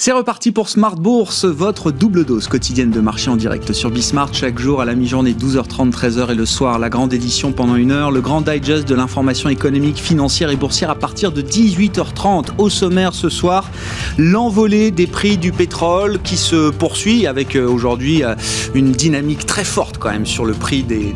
C'est reparti pour Smart Bourse, votre double dose quotidienne de marché en direct sur Bismart chaque jour à la mi-journée 12h30, 13h et le soir la grande édition pendant une heure, le grand digest de l'information économique, financière et boursière à partir de 18h30. Au sommaire ce soir, l'envolée des prix du pétrole qui se poursuit avec euh, aujourd'hui euh, une dynamique très forte quand même sur le prix des,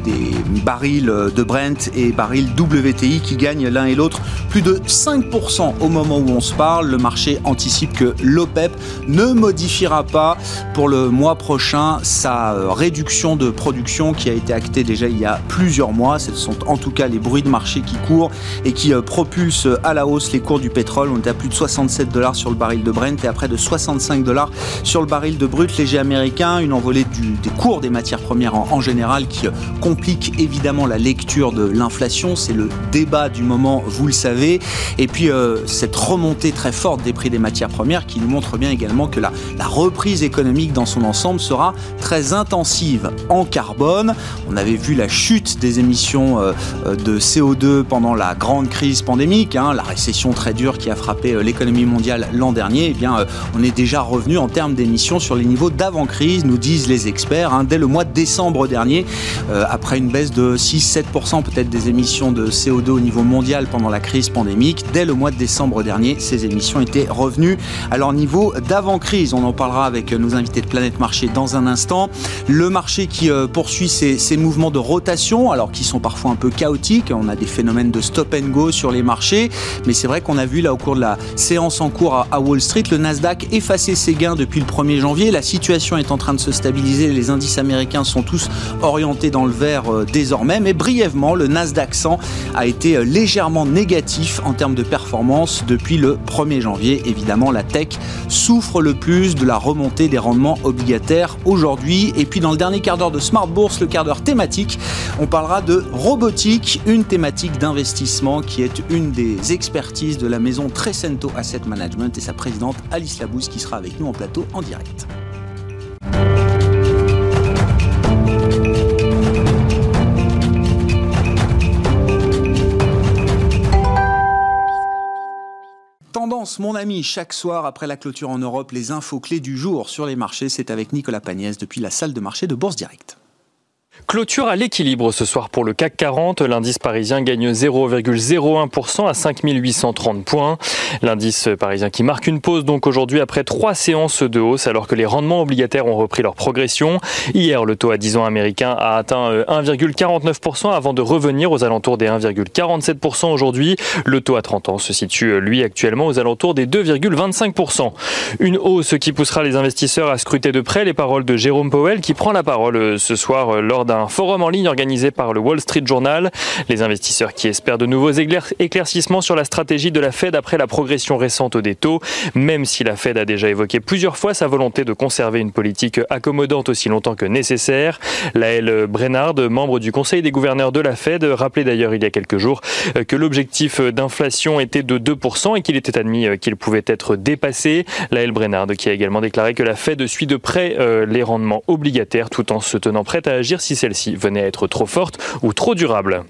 barils de Brent et barils WTI qui gagnent l'un et l'autre plus de 5% au moment où on se parle. Le marché anticipe que l'OPEP ne modifiera pas pour le mois prochain sa euh, réduction de production qui a été actée déjà il y a plusieurs mois. Ce sont en tout cas les bruits de marché qui courent et qui euh, propulsent à la hausse les cours du pétrole. On est à plus de 67 dollars sur le baril de Brent et à près de 65 dollars sur le baril de brut léger américain. Une envolée des cours des matières premières en, général qui euh, complique évidemment la lecture de l'inflation. C'est le débat du moment, vous le savez. Et puis cette remontée très forte des prix des matières premières qui nous montre également que la, la reprise économique dans son ensemble sera très intensive en carbone. On avait vu la chute des émissions euh, euh, de CO2 pendant la grande crise pandémique, hein, la récession très dure qui a frappé euh, l'économie mondiale l'an dernier. Eh bien, on est déjà revenu en termes d'émissions sur les niveaux d'avant-crise, nous disent les experts, hein, dès le mois de décembre dernier, après une baisse de 6-7% peut-être des émissions de CO2 au niveau mondial pendant la crise pandémique. Dès le mois de décembre dernier, ces émissions étaient revenues à leur niveau d'avant-crise. On en parlera avec nos invités de Planète Marché dans un instant. Le marché qui euh, poursuit ses, mouvements de rotation, alors qui sont parfois un peu chaotiques. On a des phénomènes de stop and go sur les marchés, mais c'est vrai qu'on a vu là au cours de la séance en cours à, Wall Street, le Nasdaq effacer ses gains depuis le 1er janvier. La situation est en train de se stabiliser. Les indices américains sont tous orientés dans le vert euh, désormais, mais brièvement, le Nasdaq 100 a été euh, légèrement négatif en termes de performance depuis le 1er janvier. Évidemment, la tech souffre le plus de la remontée des rendements obligataires aujourd'hui. Et puis dans le dernier quart d'heure de Smart Bourse, le quart d'heure thématique, on parlera de robotique, une thématique d'investissement qui est une des expertises de la maison Trecento Asset Management et sa présidente Alice Labousse qui sera avec nous en plateau en direct. Mon ami, chaque soir après la clôture en Europe, les infos clés du jour sur les marchés, c'est avec Nicolas Pagnès depuis la salle de marché de Bourse Direct. Clôture à l'équilibre ce soir pour le CAC 40. L'indice parisien gagne 0,01% à 5830 points. L'indice parisien qui marque une pause donc aujourd'hui après trois séances de hausse alors que les rendements obligataires ont repris leur progression. Hier, le taux à 10 ans américain a atteint 1,49% euh, avant de revenir aux alentours des 1,47% aujourd'hui. Le taux à 30 ans se situe lui actuellement aux alentours des 2,25%. Une hausse qui poussera les investisseurs à scruter de près les paroles de Jérôme Powell qui prend la parole euh, ce soir euh, lors d'un forum en ligne organisé par le Wall Street Journal. Les investisseurs qui espèrent de nouveaux éclaircissements sur la stratégie de la Fed après la progression récente des taux, même si la Fed a déjà évoqué plusieurs fois sa volonté de conserver une politique accommodante aussi longtemps que nécessaire. Laëlle Brennard, membre du Conseil des gouverneurs de la Fed, rappelait d'ailleurs il y a quelques jours euh, que l'objectif d'inflation était de 2% et qu'il était admis euh, qu'il pouvait être dépassé. Laëlle Brennard qui a également déclaré que la Fed suit de près euh, les rendements obligataires tout en se tenant prête à agir si celle-ci venait à être trop forte ou trop durable.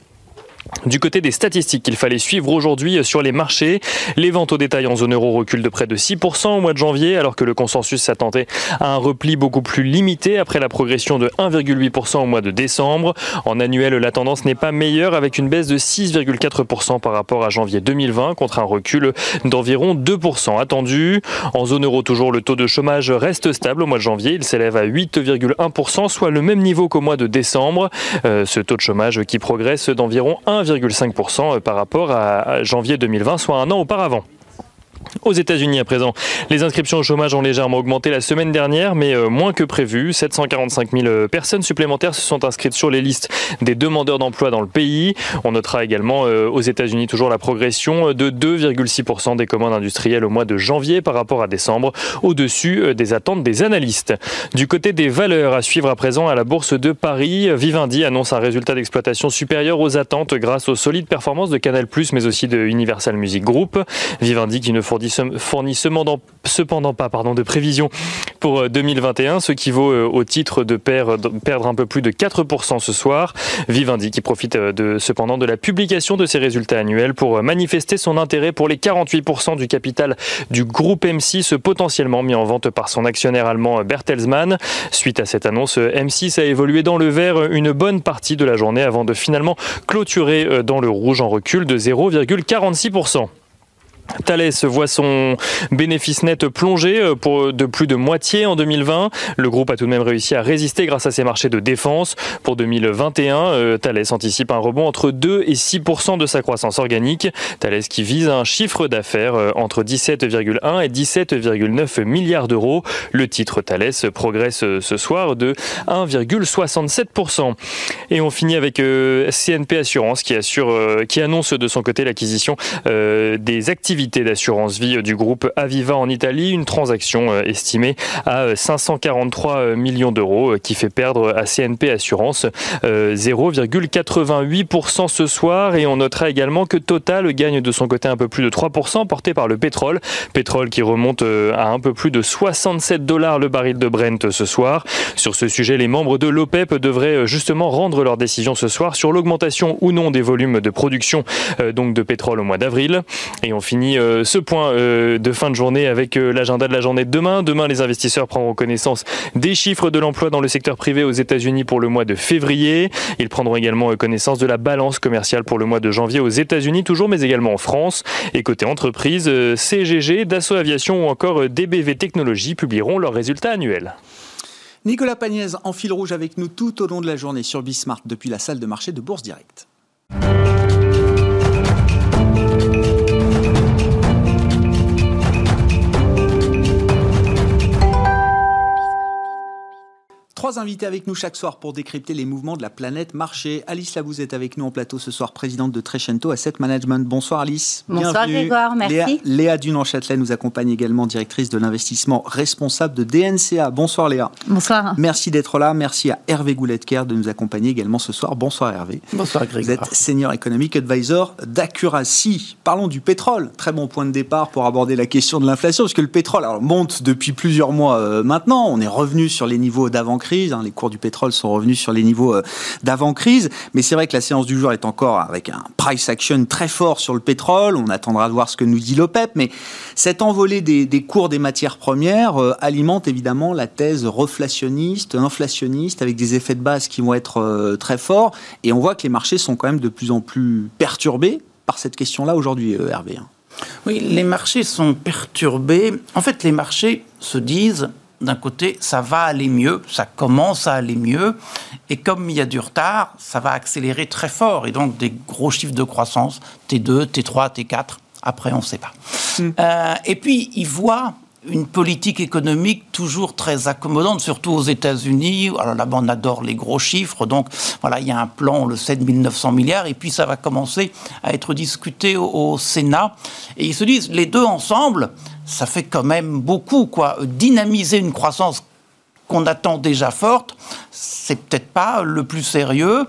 Du côté des statistiques qu'il fallait suivre aujourd'hui sur les marchés, les ventes au détail en zone euro reculent de près de 6% au mois de janvier, alors que le consensus s'attendait à un repli beaucoup plus limité après la progression de 1,8% au mois de décembre. En annuel, la tendance n'est pas meilleure avec une baisse de 6,4% par rapport à janvier 2020 contre un recul d'environ 2% attendu. En zone euro, toujours le taux de chômage reste stable au mois de janvier. Il s'élève à 8,1%, soit le même niveau qu'au mois de décembre. Euh, ce taux de chômage qui progresse d'environ 1 1,5% par rapport à janvier 2020, soit un an auparavant. Aux États-Unis à présent, les inscriptions au chômage ont légèrement augmenté la semaine dernière, mais euh, moins que prévu. 745 000 euh, personnes supplémentaires se sont inscrites sur les listes des demandeurs d'emploi dans le pays. On notera également euh, aux États-Unis toujours la progression de 2,6% des commandes industrielles au mois de janvier par rapport à décembre, au-dessus des attentes des analystes. Du côté des valeurs à suivre à présent à la bourse de Paris, Vivendi annonce un résultat d'exploitation supérieur aux attentes grâce aux solides performances de Canal+, mais aussi de Universal Music Group. Vivendi qui ne fournit fournit, cependant, pas de prévision pour 2021, ce qui vaut au titre de perdre, perdre un peu plus de 4% ce soir. Vivendi qui profite de, cependant de la publication de ses résultats annuels pour manifester son intérêt pour les 48% du capital du groupe M6 potentiellement mis en vente par son actionnaire allemand Bertelsmann. Suite à cette annonce, M6 a évolué dans le vert une bonne partie de la journée avant de finalement clôturer dans le rouge en recul de 0,46%. Thales voit son bénéfice net plongé euh, pour de plus de moitié en 2020. Le groupe a tout de même réussi à résister grâce à ses marchés de défense. Pour 2021, euh, Thales anticipe un rebond entre 2 et 6% de sa croissance organique. Thales qui vise un chiffre d'affaires euh, entre 17,1 et 17,9 milliards d'euros. Le titre Thales progresse ce soir de 1,67% Et on finit avec CNP Assurance qui assure qui annonce de son côté l'acquisition des activités d'assurance vie du groupe Aviva en Italie, une transaction euh, estimée à 543 euh, millions d'euros euh, qui fait perdre à CNP Assurance 0,88% ce soir. Et on notera également que Total gagne de son côté un peu plus de 3% porté par le pétrole, pétrole qui remonte à un peu plus de 67 dollars le baril de Brent ce soir. Sur ce sujet, les membres de l'OPEP devraient justement rendre leur décision ce soir sur l'augmentation ou non des volumes de production donc de pétrole au mois d'avril. Et on finit euh, ce point euh, de fin de journée avec euh, l'agenda de la journée de demain. Demain, les investisseurs prendront connaissance des chiffres de l'emploi dans le secteur privé aux États-Unis pour le mois de février. Ils prendront également connaissance de la balance commerciale pour le mois de janvier aux États-Unis, toujours, mais également en France. Et côté entreprise, CGG, Dassault Aviation ou encore DBV Technologies publieront leurs résultats annuels. Nicolas Pagnès en fil rouge avec nous tout au long de la journée sur Bismart depuis la salle de marché de Bourse Direct. Trois invités avec nous chaque soir pour décrypter les mouvements de la planète marché. Alice Labouze est avec nous en plateau ce soir, présidente de Trecento Asset Management. Bonsoir Alice. Bonsoir Grégoire, merci. Léa, Léa châtelet nous accompagne également, directrice de l'investissement responsable de DNCA. Bonsoir Léa. Bonsoir. Merci d'être là. Merci à Hervé Gouletker de nous accompagner également ce soir. Bonsoir Hervé. Bonsoir Grégoire. Vous êtes senior economic advisor d'Accuracy. Parlons du pétrole. Très bon point de départ pour aborder la question de l'inflation, parce que le pétrole monte depuis plusieurs mois euh, maintenant. On est revenu sur les niveaux d'avant-crise Hein. les cours du pétrole sont revenus sur les niveaux euh, d'avant-crise. Mais c'est vrai que la séance du jour est encore avec un price action très fort sur le pétrole. On attendra de voir ce que nous dit l'OPEP. Mais cette envolée des, cours des matières premières euh, alimente évidemment la thèse reflationniste, inflationniste, avec des effets de base qui vont être euh, très forts. Et on voit que les marchés sont quand même de plus en plus perturbés par cette question-là aujourd'hui, Hervé. Hein. Oui, les marchés sont perturbés. En fait, les marchés se disent d'un côté, ça va aller mieux, ça commence à aller mieux, et comme il y a du retard, ça va accélérer très fort, et donc des gros chiffres de croissance, T2, T3, T4, après on ne sait pas. Hmm. Euh, et puis, ils voient une politique économique toujours très accommodante, surtout aux États-Unis. Alors là-bas, on adore les gros chiffres. Donc voilà, il y a un plan, on le sait, de 1900 milliards. Et puis ça va commencer à être discuté au Sénat. Et ils se disent, les deux ensemble, ça fait quand même beaucoup, quoi. Dynamiser une croissance qu'on attend déjà forte, c'est peut-être pas le plus sérieux.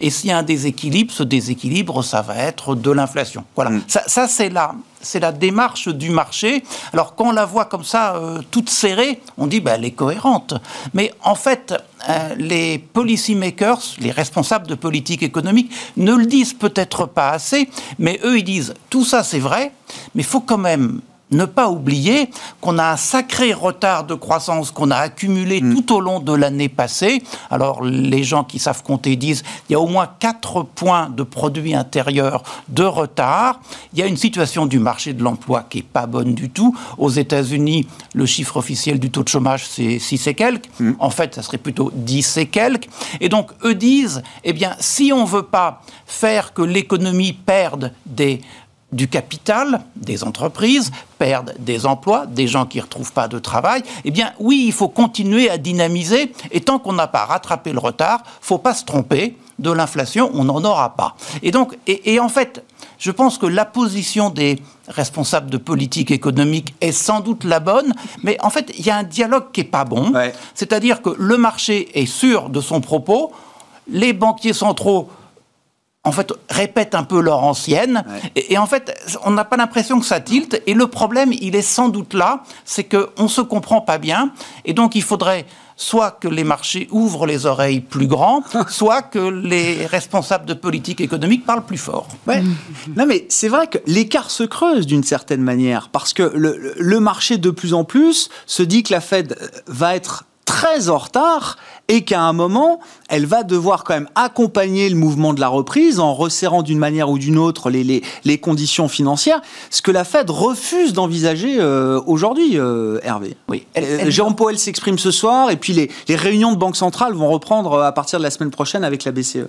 Et s'il y a un déséquilibre, ce déséquilibre, ça va être de l'inflation. Voilà. Mm. Ça, c'est la, c'est la démarche du marché. Alors quand on la voit comme ça, euh, toute serrée, on dit ben, elle est cohérente. Mais en fait, euh, les policy makers, les responsables de politique économique, ne le disent peut-être pas assez, mais eux ils disent tout ça c'est vrai, mais il faut quand même ne pas oublier qu'on a un sacré retard de croissance qu'on a accumulé mm. tout au long de l'année passée. Alors, les gens qui savent compter disent il y a au moins 4 points de produit intérieur de retard. Il y a une situation du marché de l'emploi qui n'est pas bonne du tout. Aux États-Unis, le chiffre officiel du taux de chômage, c'est 6 et quelques. Mm. En fait, ça serait plutôt 10 et quelques. Et donc, eux disent eh bien, si on ne veut pas faire que l'économie perde des du capital des entreprises, perdent des emplois, des gens qui ne retrouvent pas de travail, eh bien oui, il faut continuer à dynamiser, et tant qu'on n'a pas rattrapé le retard, faut pas se tromper, de l'inflation, on n'en aura pas. Et donc, et, en fait, je pense que la position des responsables de politique économique est sans doute la bonne, mais en fait, il y a un dialogue qui n'est pas bon. C'est-à-dire que le marché est sûr de son propos, les banquiers centraux en fait, répètent un peu leur ancienne. Et, en fait, on n'a pas l'impression que ça tilte. Et le problème, il est sans doute là, c'est qu'on ne se comprend pas bien. Et donc, il faudrait soit que les marchés ouvrent les oreilles plus grands, soit que les responsables de politique économique parlent plus fort. Ouais. Non, mais c'est vrai que l'écart se creuse d'une certaine manière, parce que le, le marché de plus en plus se dit que la Fed va être très en retard et qu'à un moment, elle va devoir quand même accompagner le mouvement de la reprise en resserrant d'une manière ou d'une autre les, les, les, conditions financières, ce que la Fed refuse d'envisager euh, aujourd'hui, euh, Hervé. Oui. Euh, Jérôme Powell s'exprime ce soir et puis les, les réunions de banque centrale vont reprendre à partir de la semaine prochaine avec la BCE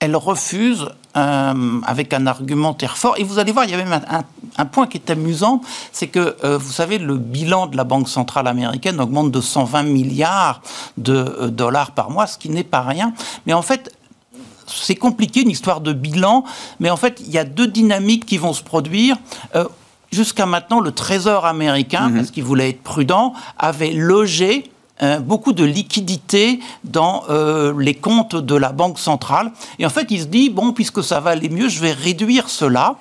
elle refuse euh, avec un argumentaire fort. Et vous allez voir, il y a même un, point qui est amusant, c'est que, euh, vous savez, le bilan de la Banque centrale américaine augmente de 120 milliards de euh, dollars par mois, ce qui n'est pas rien. Mais en fait, c'est compliqué, une histoire de bilan, mais en fait, il y a deux dynamiques qui vont se produire. Jusqu'à maintenant, le Trésor américain, mm-hmm. parce qu'il voulait être prudent, avait logé euh, beaucoup de liquidités dans euh, les comptes de la Banque centrale. Et en fait, il se dit, bon, puisque ça va aller mieux, je vais réduire cela.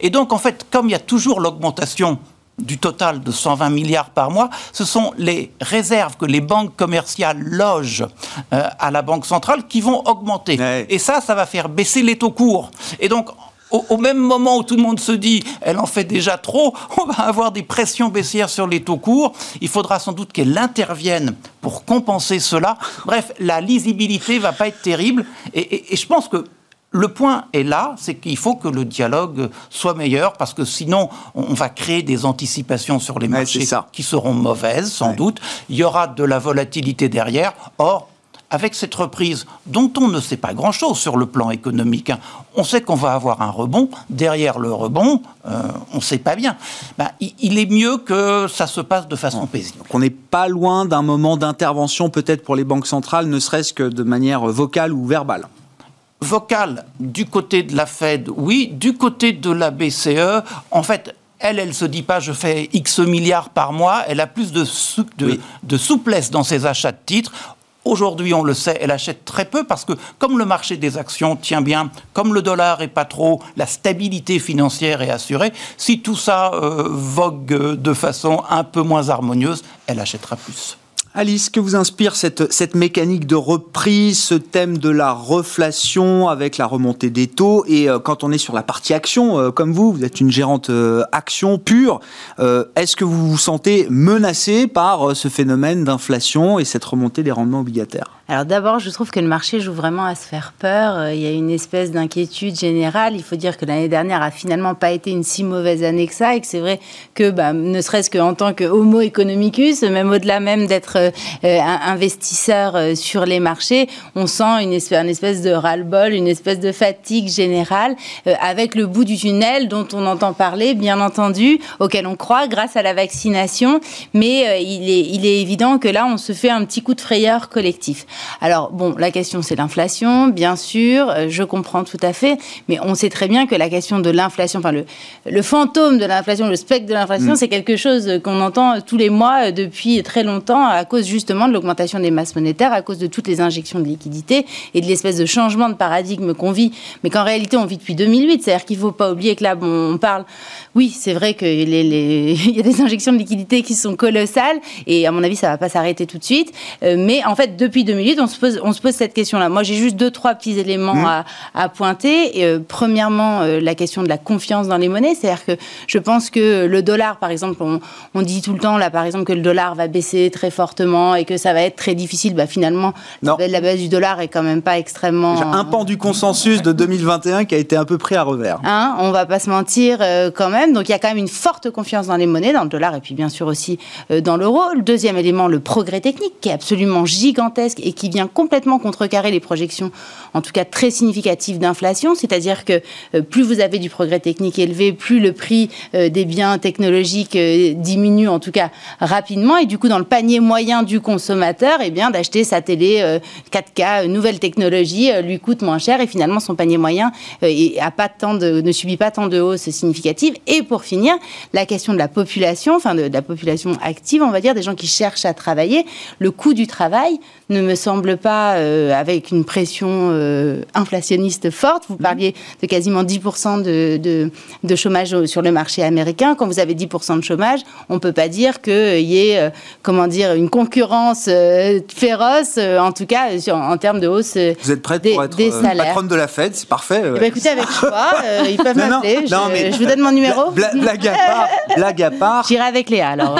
Et donc, en fait, comme il y a toujours l'augmentation du total de 120 milliards par mois, ce sont les réserves que les banques commerciales logent euh, à la Banque centrale qui vont augmenter. Et ça, ça va faire baisser les taux courts. Et donc, au, même moment où tout le monde se dit elle en fait déjà trop, on va avoir des pressions baissières sur les taux courts. Il faudra sans doute qu'elle intervienne pour compenser cela. Bref, la lisibilité va pas être terrible. Et, je pense que le point est là, c'est qu'il faut que le dialogue soit meilleur parce que sinon on va créer des anticipations sur les marchés qui seront mauvaises sans doute. Il y aura de la volatilité derrière. Or, avec cette reprise dont on ne sait pas grand-chose sur le plan économique. Hein. On sait qu'on va avoir un rebond. Derrière le rebond, euh, on ne sait pas bien. Ben, il est mieux que ça se passe de façon paisible. on n'est pas loin d'un moment d'intervention peut-être pour les banques centrales, ne serait-ce que de manière vocale ou verbale vocale du côté de la Fed, oui. Du côté de la BCE, en fait, elle, elle se dit pas je fais X milliards par mois, elle a plus de, de souplesse dans ses achats de titres. Aujourd'hui, on le sait, elle achète très peu parce que comme le marché des actions tient bien, comme le dollar est pas trop, la stabilité financière est assurée. Si tout ça euh, vogue de façon un peu moins harmonieuse, elle achètera plus. Alice, que vous inspire cette, cette mécanique de reprise, ce thème de la reflation avec la remontée des taux Et euh, quand on est sur la partie action, euh, comme vous, vous êtes une gérante euh, action pure, est-ce que vous vous sentez menacé par ce phénomène d'inflation et cette remontée des rendements obligataires? Alors d'abord, je trouve que le marché joue vraiment à se faire peur. Euh, il y a une espèce d'inquiétude générale. Il faut dire que l'année dernière a finalement pas été une si mauvaise année que ça, et que c'est vrai que, bah, ne serait-ce qu'en tant que homo economicus, même au-delà même d'être euh, un investisseur euh, sur les marchés, on sent une espèce, de ras-le-bol, une espèce de fatigue générale, avec le bout du tunnel dont on entend parler, bien entendu, auquel on croit grâce à la vaccination. Mais il est évident que là, on se fait un petit coup de frayeur collectif. Alors, bon, la question, c'est l'inflation, bien sûr, euh, je comprends tout à fait, mais on sait très bien que la question de l'inflation, enfin, le, le fantôme de l'inflation, le spectre de l'inflation, mm. c'est quelque chose qu'on entend tous les mois euh, depuis très longtemps à cause justement de l'augmentation des masses monétaires, à cause de toutes les injections de liquidités et de l'espèce de changement de paradigme qu'on vit, mais qu'en réalité, on vit depuis 2008. C'est-à-dire qu'il ne faut pas oublier que là, bon, on parle, oui, c'est vrai qu'il les, y a des injections de liquidités qui sont colossales, et à mon avis, ça ne va pas s'arrêter tout de suite, euh, mais en fait, depuis 2008, on se pose, on se pose cette question-là. Moi, j'ai juste deux, trois petits éléments mmh. à, pointer. Euh, premièrement, euh, la question de la confiance dans les monnaies. C'est-à-dire que je pense que le dollar, par exemple, on, dit tout le temps, là, par exemple, que le dollar va baisser très fortement et que ça va être très difficile. Bah, finalement, la baisse du dollar est quand même pas extrêmement. Un pan du consensus de 2021 qui a été un peu pris à revers. Hein, on va pas se mentir euh, quand même. Donc, il y a quand même une forte confiance dans les monnaies, dans le dollar et puis bien sûr aussi dans l'euro. Le deuxième élément, le progrès technique, qui est absolument gigantesque et qui vient complètement contrecarrer les projections, en tout cas très significatives d'inflation. C'est-à-dire que euh, plus vous avez du progrès technique élevé, plus le prix euh, des biens technologiques euh, diminue, en tout cas rapidement. Et du coup, dans le panier moyen du consommateur, eh bien, d'acheter sa télé 4K, nouvelle technologie, lui coûte moins cher et finalement son panier moyen a pas tant de, ne subit pas tant de hausse significative. Et pour finir, la question de la population, enfin de la population active, on va dire, des gens qui cherchent à travailler, le coût du travail ne me semble pas avec une pression inflationniste forte. Vous parliez de quasiment 10% de, de, de, chômage sur le marché américain. Quand vous avez 10% de chômage, on peut pas dire qu'il y ait, comment dire, une concurrence féroce, en tout cas en termes de hausse vous êtes prête pour être patronne de la Fed, c'est parfait. Eh ben, écoutez, avec choix, ils peuvent m'appeler. Je, je, vous donne mon numéro. blague à part, blague à part. J'irai avec Léa alors.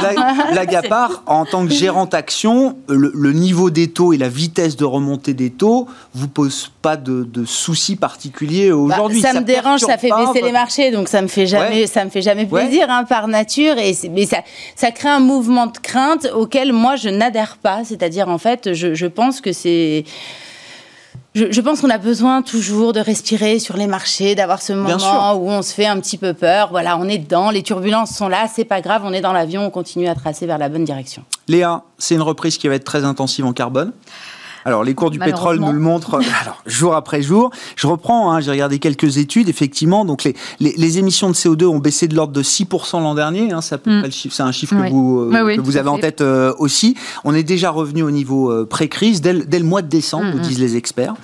Blague, à part, en tant que gérante action, le, niveau des taux et la vitesse de remontée des taux vous pose pas de, soucis particuliers bah, aujourd'hui. ça, me dérange, ça fait baisser les marchés, donc ça me fait jamais, ça me fait jamais plaisir hein, par nature. Et mais ça, ça crée un mouvement de crainte auquel moi je n'adhère pas. C'est-à-dire en fait, je, je pense que c'est je, pense qu'on a besoin toujours de respirer sur les marchés, d'avoir ce moment où on se fait un petit peu peur. Voilà, on est dedans, les turbulences sont là, c'est pas grave, on est dans l'avion, on continue à tracer vers la bonne direction. Léa, c'est une reprise qui va être très intensive en carbone. Alors, les cours du pétrole nous le montrent alors, jour après jour. Je reprends, hein, j'ai regardé quelques études, effectivement. Donc, les, les, émissions de CO2 ont baissé de l'ordre de 6% l'an dernier. Hein, c'est un chiffre que vous, euh, que vous avez en tête euh, aussi. On est déjà revenu au niveau euh, pré-crise dès, dès, le mois de décembre, nous disent les experts.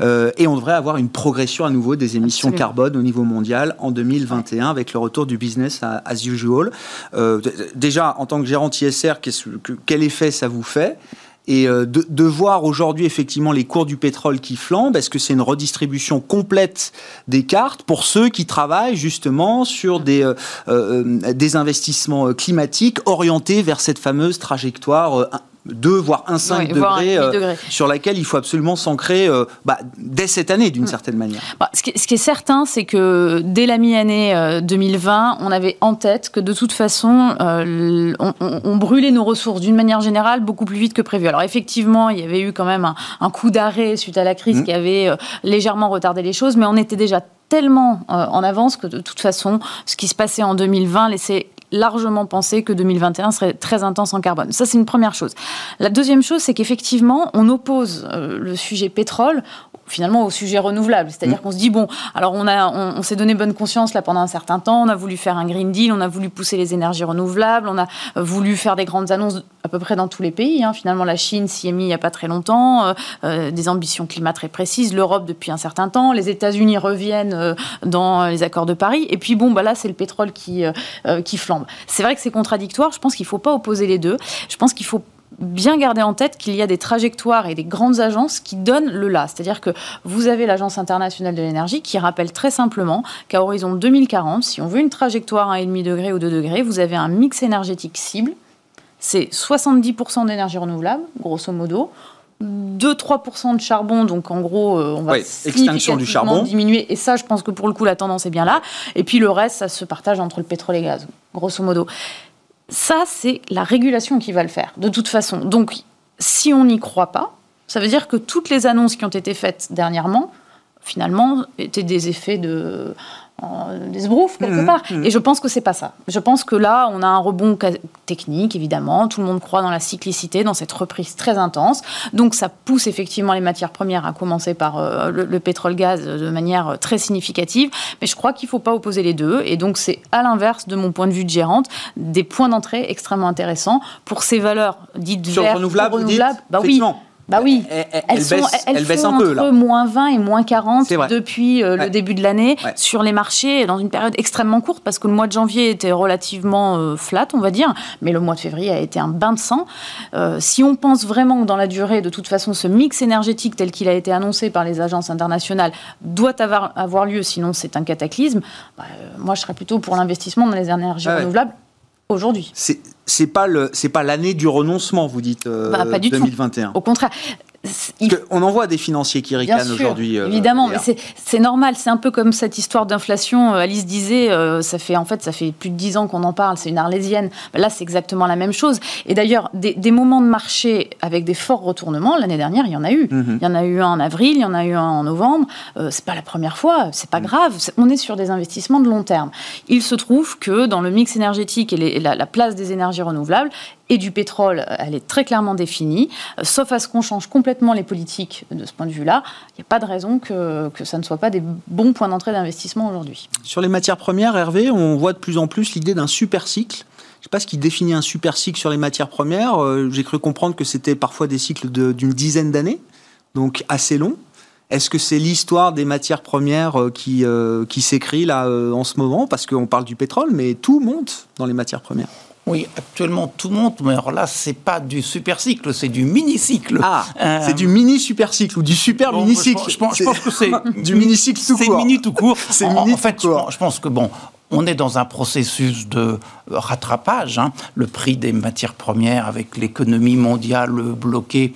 et on devrait avoir une progression à nouveau des émissions carbone au niveau mondial en 2021 avec le retour du business as usual. déjà, en tant que gérante ISR, quel effet ça vous fait? Et euh, de, voir aujourd'hui effectivement les cours du pétrole qui flambent, est-ce que c'est une redistribution complète des cartes pour ceux qui travaillent justement sur des, euh, euh, des investissements climatiques orientés vers cette fameuse trajectoire 2 voire 1,5 degrés, euh, sur laquelle il faut absolument s'ancrer euh, bah, dès cette année d'une mm. certaine manière. Bah, ce, qui, est certain, c'est que dès la mi-année 2020, euh, on avait en tête que de toute façon, on, brûlait nos ressources d'une manière générale beaucoup plus vite que prévu. Alors effectivement, il y avait eu quand même un, coup d'arrêt suite à la crise mm. qui avait légèrement retardé les choses, mais on était déjà tellement en avance que de toute façon, ce qui se passait en 2020 laissait largement penser que 2021 serait très intense en carbone. Ça, c'est une première chose. La deuxième chose, c'est qu'effectivement, on oppose euh, le sujet pétrole finalement au sujet renouvelable. C'est-à-dire mm. qu'on se dit, bon, alors on, a, on, s'est donné bonne conscience là pendant un certain temps, on a voulu faire un Green Deal, on a voulu pousser les énergies renouvelables, on a voulu faire des grandes annonces à peu près dans tous les pays. Hein. Finalement, la Chine s'y est mise il n'y a pas très longtemps, euh, euh, des ambitions climat très précises, l'Europe depuis un certain temps, les États-Unis reviennent dans les accords de Paris, et puis bon, bah là, c'est le pétrole qui, qui flambe. C'est vrai que c'est contradictoire. Je pense qu'il ne faut pas opposer les deux. Je pense qu'il faut bien garder en tête qu'il y a des trajectoires et des grandes agences qui donnent le là. C'est-à-dire que vous avez l'Agence internationale de l'énergie qui rappelle très simplement qu'à horizon 2040, si on veut une trajectoire à 1,5 degré ou 2 degrés, vous avez un mix énergétique cible. C'est 70% d'énergie renouvelable, grosso modo. 2-3% de charbon, donc en gros, euh, on va extinction du charbon. diminuer. Et ça, je pense que pour le coup, la tendance est bien là. Et puis le reste, ça se partage entre le pétrole et le gaz, grosso modo. Ça, c'est la régulation qui va le faire, de toute façon. Donc, si on n'y croit pas, ça veut dire que toutes les annonces qui ont été faites dernièrement, finalement, étaient des effets de des sbroufs quelque mmh, part. Mmh. Et je pense que c'est pas ça. Je pense que là, on a un rebond technique, évidemment. Tout le monde croit dans la cyclicité, dans cette reprise très intense. Donc, ça pousse effectivement les matières premières, à commencer par euh, le, pétrole-gaz, de manière euh, très significative. Mais je crois qu'il faut pas opposer les deux. Et donc, c'est à l'inverse, de mon point de vue de gérante, des points d'entrée extrêmement intéressants pour ces valeurs dites vertes, renouvelables. renouvelables. Bah oui. Bah oui, elles, sont, baisse, un peu entre moins 20 et moins 40 depuis euh, le début de l'année sur les marchés dans une période extrêmement courte parce que le mois de janvier était relativement euh, flat, on va dire, mais le mois de février a été un bain de sang. Euh, si on pense vraiment que dans la durée, de toute façon, ce mix énergétique tel qu'il a été annoncé par les agences internationales doit avoir, avoir lieu, sinon c'est un cataclysme, bah, moi je serais plutôt pour l'investissement dans les énergies renouvelables aujourd'hui. C'est pas le c'est pas l'année du renoncement, vous dites euh, bah, pas du 2021. Au contraire, on en voit des financiers qui ricanent aujourd'hui. Euh, évidemment, mais c'est normal. C'est un peu comme cette histoire d'inflation. Euh, Alice disait, euh, ça fait en fait, ça fait plus de dix ans qu'on en parle. C'est une arlésienne. Là, c'est exactement la même chose. Et d'ailleurs, des, moments de marché avec des forts retournements, l'année dernière, il y en a eu. Mhm. Il y en a eu un en avril, il y en a eu un en novembre. c'est pas la première fois. C'est pas mhm. grave. on est sur des investissements de long terme. Il se trouve que dans le mix énergétique et, la place des énergies renouvelables, et du pétrole, elle est très clairement définie. Sauf à ce qu'on change complètement les politiques de ce point de vue-là, il n'y a pas de raison que, que ça ne soit pas des bons points d'entrée d'investissement aujourd'hui. Sur les matières premières, Hervé, on voit de plus en plus l'idée d'un super cycle sais pas ce qui définit un super cycle sur les matières premières. Euh, j'ai cru comprendre que c'était parfois des cycles d'une dizaine d'années, donc assez longs. Est-ce que c'est l'histoire des matières premières euh, qui, euh, qui s'écrit là en ce moment? Parce qu'on parle du pétrole, mais tout monte dans les matières premières. Oui, actuellement tout monte, mais alors là, c'est pas du super cycle, c'est du mini cycle. Ah, c'est du mini super cycle ou du super mini cycle. Je, pense, que c'est du mini cycle tout court. C'est mini tout court. C'est mini en, fait, je pense que bon, on est dans un processus de rattrapage. Hein. Le prix des matières premières avec l'économie mondiale bloquée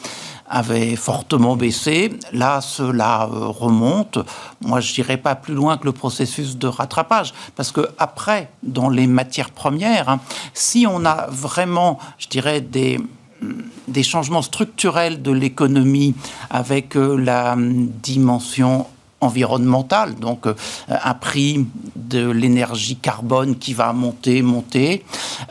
avait fortement baissé. Là, cela euh, remonte. Moi, je n'irai pas plus loin que le processus de rattrapage, parce que après, dans les matières premières, hein, si on a vraiment, je dirais, des des changements structurels de l'économie avec euh, la dimension environnementale, donc euh, un prix de l'énergie carbone qui va monter, monter,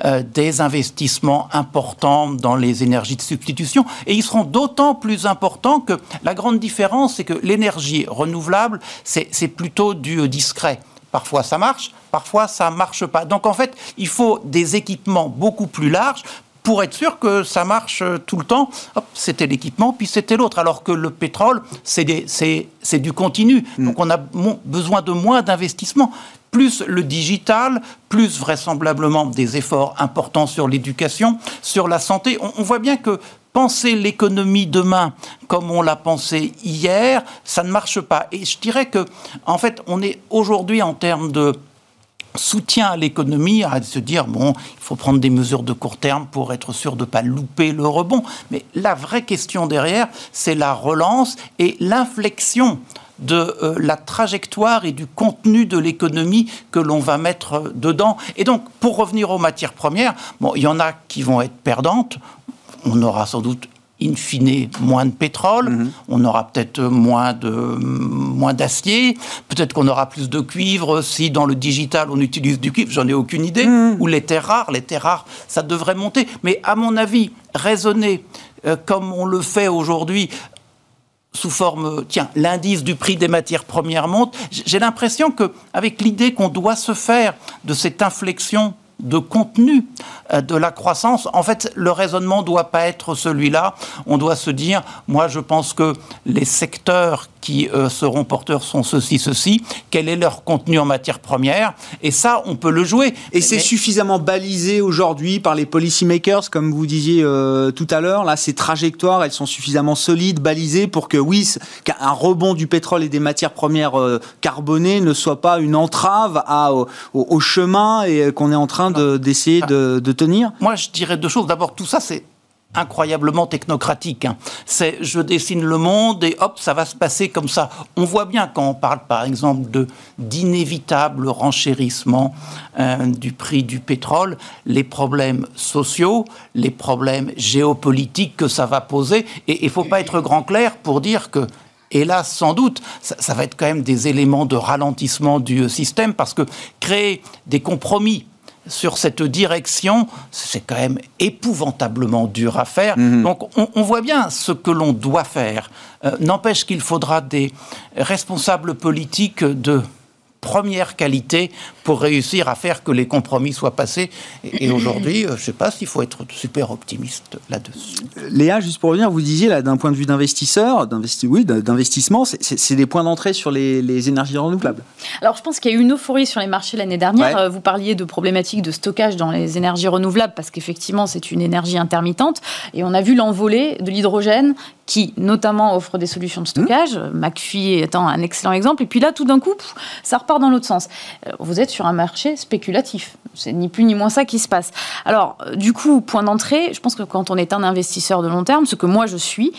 euh, des investissements importants dans les énergies de substitution, et ils seront d'autant plus importants que la grande différence, c'est que l'énergie renouvelable, c'est plutôt du discret. Parfois ça marche, parfois ça marche pas. Donc en fait, il faut des équipements beaucoup plus larges pour être sûr que ça marche euh, tout le temps. C'était l'équipement, puis c'était l'autre. Alors que le pétrole, c'est du continu. Mm. Donc on a besoin de moins d'investissements. Plus le digital, plus vraisemblablement des efforts importants sur l'éducation, sur la santé. On, voit bien que penser l'économie demain comme on l'a pensé hier, ça ne marche pas. Et je dirais que, en fait, on est aujourd'hui en termes de soutien à l'économie, à se dire, bon, il faut prendre des mesures de court terme pour être sûr de ne pas louper le rebond. Mais la vraie question derrière, c'est la relance et l'inflexion de euh, la trajectoire et du contenu de l'économie que l'on va mettre euh, dedans. Et donc, pour revenir aux matières premières, bon, il y en a qui vont être perdantes. On aura sans doute in fine moins de pétrole, mhm. on aura peut-être moins de moins d'acier, peut-être qu'on aura plus de cuivre si dans le digital on utilise du cuivre, j'en ai aucune idée, mhm. ou les terres rares, les terres rares, ça devrait monter. Mais à mon avis, raisonner euh, comme on le fait aujourd'hui sous forme, tiens, l'indice du prix des matières premières monte. J'ai l'impression que, avec l'idée qu'on doit se faire de cette inflexion de contenu de la croissance, en fait, le raisonnement ne doit pas être celui-là. On doit se dire, moi, je pense que les secteurs qui euh, seront porteurs sont ceci, ceci, quel est leur contenu en matière première, et ça, on peut le jouer. Et c'est suffisamment balisé aujourd'hui par les policymakers, comme vous disiez euh, tout à l'heure, là, ces trajectoires, elles sont suffisamment solides, balisées, pour que, oui, qu'un rebond du pétrole et des matières premières carbonées ne soit pas une entrave à, au chemin et qu'on est en train d'essayer de, Moi, je dirais deux choses. D'abord, tout ça, c'est incroyablement technocratique. Hein. C'est je dessine le monde et hop, ça va se passer comme ça. On voit bien quand on parle par exemple de d'inévitable renchérissement euh, du prix du pétrole, les problèmes sociaux, les problèmes géopolitiques que ça va poser. Et il faut pas être grand clair pour dire que là, sans doute, ça, va être quand même des éléments de ralentissement du système parce que créer des compromis sur cette direction, c'est quand même épouvantablement dur à faire. Mhm. Donc on, voit bien ce que l'on doit faire. Euh, n'empêche qu'il faudra des responsables politiques de première qualité pour réussir à faire que les compromis soient passés. Et, aujourd'hui, euh, je ne sais pas s'il faut être super optimiste là-dessus. Léa, juste pour revenir, vous disiez là d'un point de vue d'investisseur, oui, d'investissement, c'est des points d'entrée sur les, énergies renouvelables. Alors je pense qu'il y a eu une euphorie sur les marchés l'année dernière. Euh, vous parliez de problématiques de stockage dans les énergies renouvelables parce qu'effectivement c'est une énergie intermittente et on a vu l'envolée de l'hydrogène qui notamment offre des solutions de stockage, mmh. McPhee étant un excellent exemple. Et puis là, tout d'un coup, ça repart dans l'autre sens. Euh, vous êtes sur un marché spéculatif. C'est ni plus ni moins ça qui se passe. Alors, euh, du coup, point d'entrée, je pense que quand on est un investisseur de long terme, ce que moi je suis,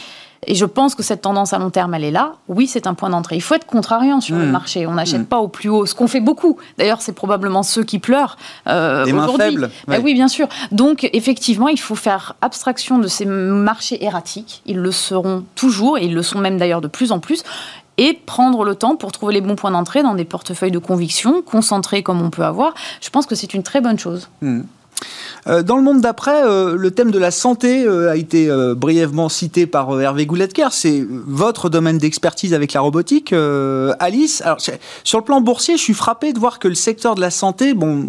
et je pense que cette tendance à long terme, elle est là. Oui, c'est un point d'entrée. Il faut être contrariant sur le mmh. marché. On n'achète mmh. pas au plus haut, ce qu'on fait beaucoup. D'ailleurs, c'est probablement ceux qui pleurent euh, aujourd'hui. Ben oui, bien sûr. Donc, effectivement, il faut faire abstraction de ces marchés erratiques. Ils le seront toujours, et ils le sont même d'ailleurs de plus en plus et prendre le temps pour trouver les bons points d'entrée dans des portefeuilles de conviction, concentrés comme on peut avoir. Je pense que c'est une très bonne chose. Mmh. Euh, dans le monde d'après, euh, le thème de la santé euh, a été brièvement cité par Hervé Gouletker. C'est votre domaine d'expertise avec la robotique, Alice. Alors, sur le plan boursier, je suis frappé de voir que le secteur de la santé, bon,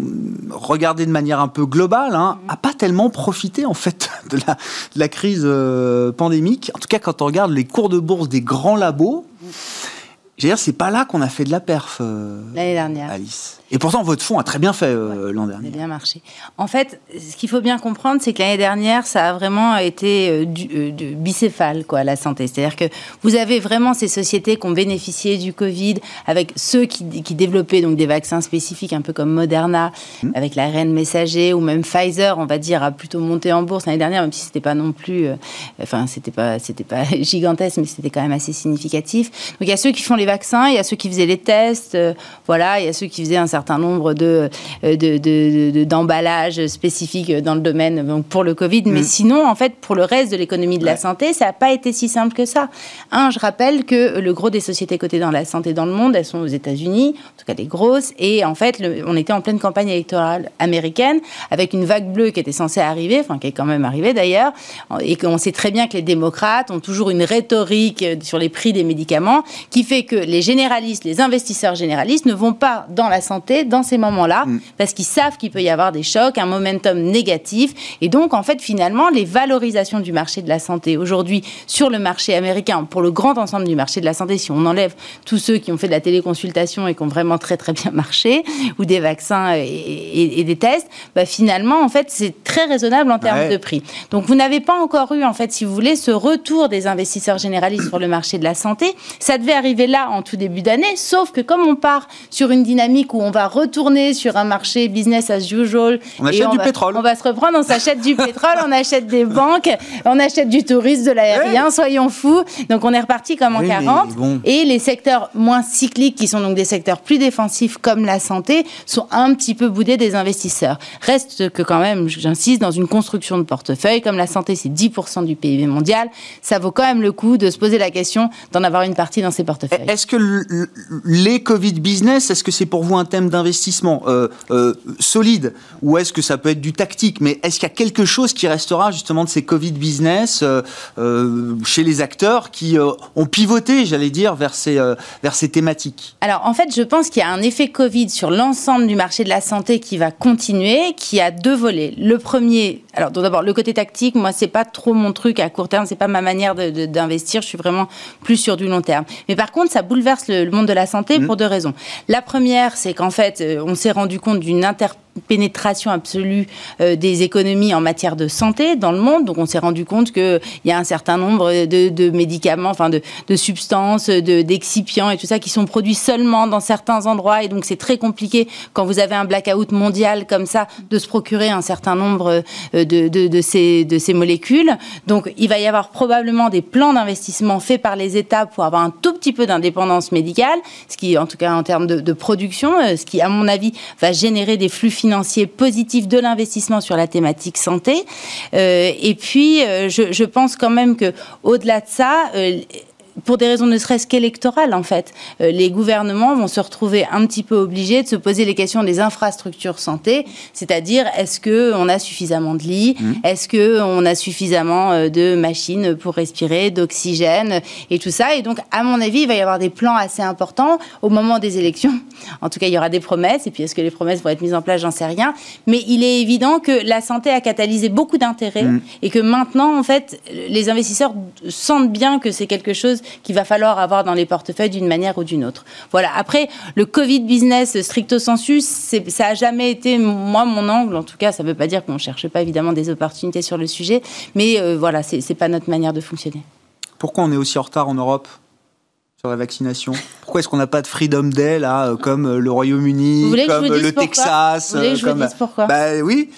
regardé de manière un peu globale, hein, a pas tellement profité en fait de la, de la crise pandémique. En tout cas, quand on regarde les cours de bourse des grands labos. Dire, c'est pas là qu'on a fait de la perf, l'année dernière. Alice. Et pourtant, votre fonds a très bien fait euh, l'an dernier. Ça a bien marché. En fait, ce qu'il faut bien comprendre, c'est que l'année dernière, ça a vraiment été euh, du, euh, bicéphale, quoi, la santé. C'est-à-dire que vous avez vraiment ces sociétés qui ont bénéficié du Covid, avec ceux qui, développaient donc des vaccins spécifiques, un peu comme Moderna, mmh. avec l'ARN messager, ou même Pfizer, on va dire, a plutôt monté en bourse l'année dernière, même si c'était pas non plus, enfin, c'était pas, c'était pas gigantesque, mais c'était quand même assez significatif. Donc il y a ceux qui font les vaccins, il y a ceux qui faisaient les tests, voilà, il y a ceux qui faisaient un certain certain nombre de, euh, d'emballages spécifiques dans le domaine donc pour le Covid. Mais mm. sinon, en fait, pour le reste de l'économie de la santé, ça n'a pas été si simple que ça. Un, je rappelle que le gros des sociétés cotées dans la santé dans le monde, elles sont aux États-Unis, en tout cas des grosses. Et en fait, on était en pleine campagne électorale américaine avec une vague bleue qui était censée arriver, enfin qui est quand même arrivée d'ailleurs. Et qu'on sait très bien que les démocrates ont toujours une rhétorique sur les prix des médicaments qui fait que les généralistes, les investisseurs généralistes ne vont pas dans la santé dans ces moments-là, mm. parce qu'ils savent qu'il peut y avoir des chocs, un momentum négatif. Et donc, en fait, finalement, les valorisations du marché de la santé aujourd'hui sur le marché américain, pour le grand ensemble du marché de la santé, si on enlève tous ceux qui ont fait de la téléconsultation et qui ont vraiment très très bien marché, ou des vaccins et, des tests, bah, finalement, en fait, c'est très raisonnable en termes de prix. Donc, vous n'avez pas encore eu, en fait, si vous voulez, ce retour des investisseurs généralistes sur le marché de la santé. Ça devait arriver là en tout début d'année, sauf que comme on part sur une dynamique où on va retourner sur un marché business as usual. On achète du pétrole. On va se reprendre, on s'achète du pétrole, on achète des banques, on achète du tourisme, de l'aérien, soyons fous. Donc on est reparti comme en 40. Et les secteurs moins cycliques, qui sont donc des secteurs plus défensifs comme la santé, sont un petit peu boudés des investisseurs. Reste que quand même, j'insiste, dans une construction de portefeuille, comme la santé c'est 10% du PIB mondial, ça vaut quand même le coup de se poser la question d'en avoir une partie dans ses portefeuilles. Est-ce que les Covid business, est-ce que c'est pour vous un thème d'investissement euh, euh, solide ou est-ce que ça peut être du tactique Mais est-ce qu'il y a quelque chose qui restera justement de ces Covid business euh, chez les acteurs qui ont pivoté, j'allais dire, vers ces, vers ces thématiques? Alors en fait, je pense qu'il y a un effet Covid sur l'ensemble du marché de la santé qui va continuer, qui a deux volets. Le premier, alors d'abord le côté tactique, moi c'est pas trop mon truc à court terme, c'est pas ma manière d'investir. Je suis vraiment plus sur du long terme. Mais par contre, ça bouleverse le, monde de la santé mmh. pour deux raisons. La première, c'est qu'en fait fait, euh, on s'est rendu compte d'une interprétation pénétration absolue euh, des économies en matière de santé dans le monde. Donc on s'est rendu compte qu'il y a un certain nombre de, médicaments, enfin de, substances, d'excipients et tout ça qui sont produits seulement dans certains endroits. Et donc c'est très compliqué quand vous avez un blackout mondial comme ça de se procurer un certain nombre euh, de, ces, de molécules. Donc il va y avoir probablement des plans d'investissement faits par les États pour avoir un tout petit peu d'indépendance médicale, ce qui en tout cas en termes de, production, euh, ce qui à mon avis va générer des flux financier positif de l'investissement sur la thématique santé. Euh, et puis, euh, je, je, pense quand même que au-delà de ça, euh, pour des raisons ne serait-ce qu'électorales, en fait. Euh, les gouvernements vont se retrouver un petit peu obligés de se poser les questions des infrastructures santé, c'est-à-dire est-ce qu'on a suffisamment de lits, mmh. est-ce qu'on a suffisamment euh, de machines pour respirer, d'oxygène et tout ça? Et donc, à mon avis, il va y avoir des plans assez importants au moment des élections. En tout cas, il y aura des promesses, et puis est-ce que les promesses vont être mises en place, j'en sais rien. Mais il est évident que la santé a catalysé beaucoup d'intérêt mmh. et que maintenant, en fait, les investisseurs sentent bien que c'est quelque chose qu'il va falloir avoir dans les portefeuilles d'une manière ou d'une autre. Voilà. Après, le Covid business stricto sensu, ça n'a jamais été, moi, mon angle. En tout cas, ça ne veut pas dire qu'on ne cherche pas évidemment des opportunités sur le sujet, mais euh, voilà, ce n'est pas notre manière de fonctionner. Pourquoi on est aussi en retard en Europe sur la vaccination? Pourquoi est-ce qu'on n'a pas de Freedom Day là, euh, comme euh, le Royaume-Uni, comme le Texas Vous voulez que je vous dise pourquoi? Bah oui.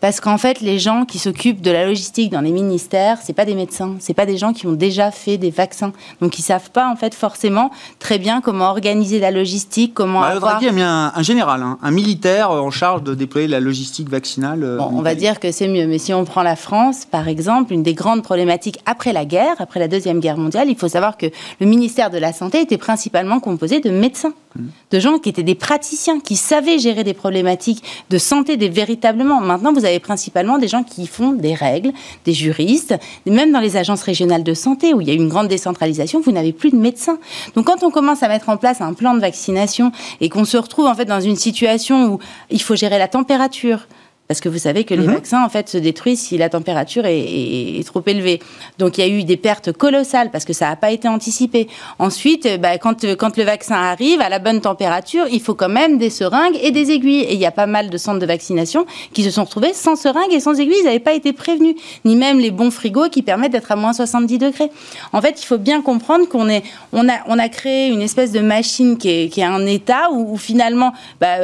Parce qu'en fait, les gens qui s'occupent de la logistique dans les ministères, c'est pas des médecins, c'est pas des gens qui ont déjà fait des vaccins, donc ils savent pas en fait forcément très bien comment organiser la logistique, comment bah, avoir. Draghi a mis un, général, hein, un militaire en charge de déployer la logistique vaccinale. Euh, bon, on va dire que c'est mieux, mais si on prend la France, par exemple, une des grandes problématiques après la guerre, après la deuxième guerre mondiale, il faut savoir que le ministère de la santé était principalement composé de médecins, mmh. de gens qui étaient des praticiens, qui savaient gérer des problématiques de santé des véritablement maintenant, vous avez principalement des gens qui font des règles, des juristes, même dans les agences régionales de santé où il y a une grande décentralisation, vous n'avez plus de médecins. Donc quand on commence à mettre en place un plan de vaccination et qu'on se retrouve en fait dans une situation où il faut gérer la température, parce que vous savez que les mhm. vaccins, en fait, se détruisent si la température est, trop élevée. Donc, il y a eu des pertes colossales parce que ça n'a pas été anticipé. Ensuite, bah, quand, quand le vaccin arrive à la bonne température, il faut quand même des seringues et des aiguilles. Et il y a pas mal de centres de vaccination qui se sont retrouvés sans seringues et sans aiguilles. Ils n'avaient pas été prévenus. Ni même les bons frigos qui permettent d'être à moins 70 degrés. En fait, il faut bien comprendre qu'on est, on a, on a créé une espèce de machine qui est, qui est un état où, finalement, bah,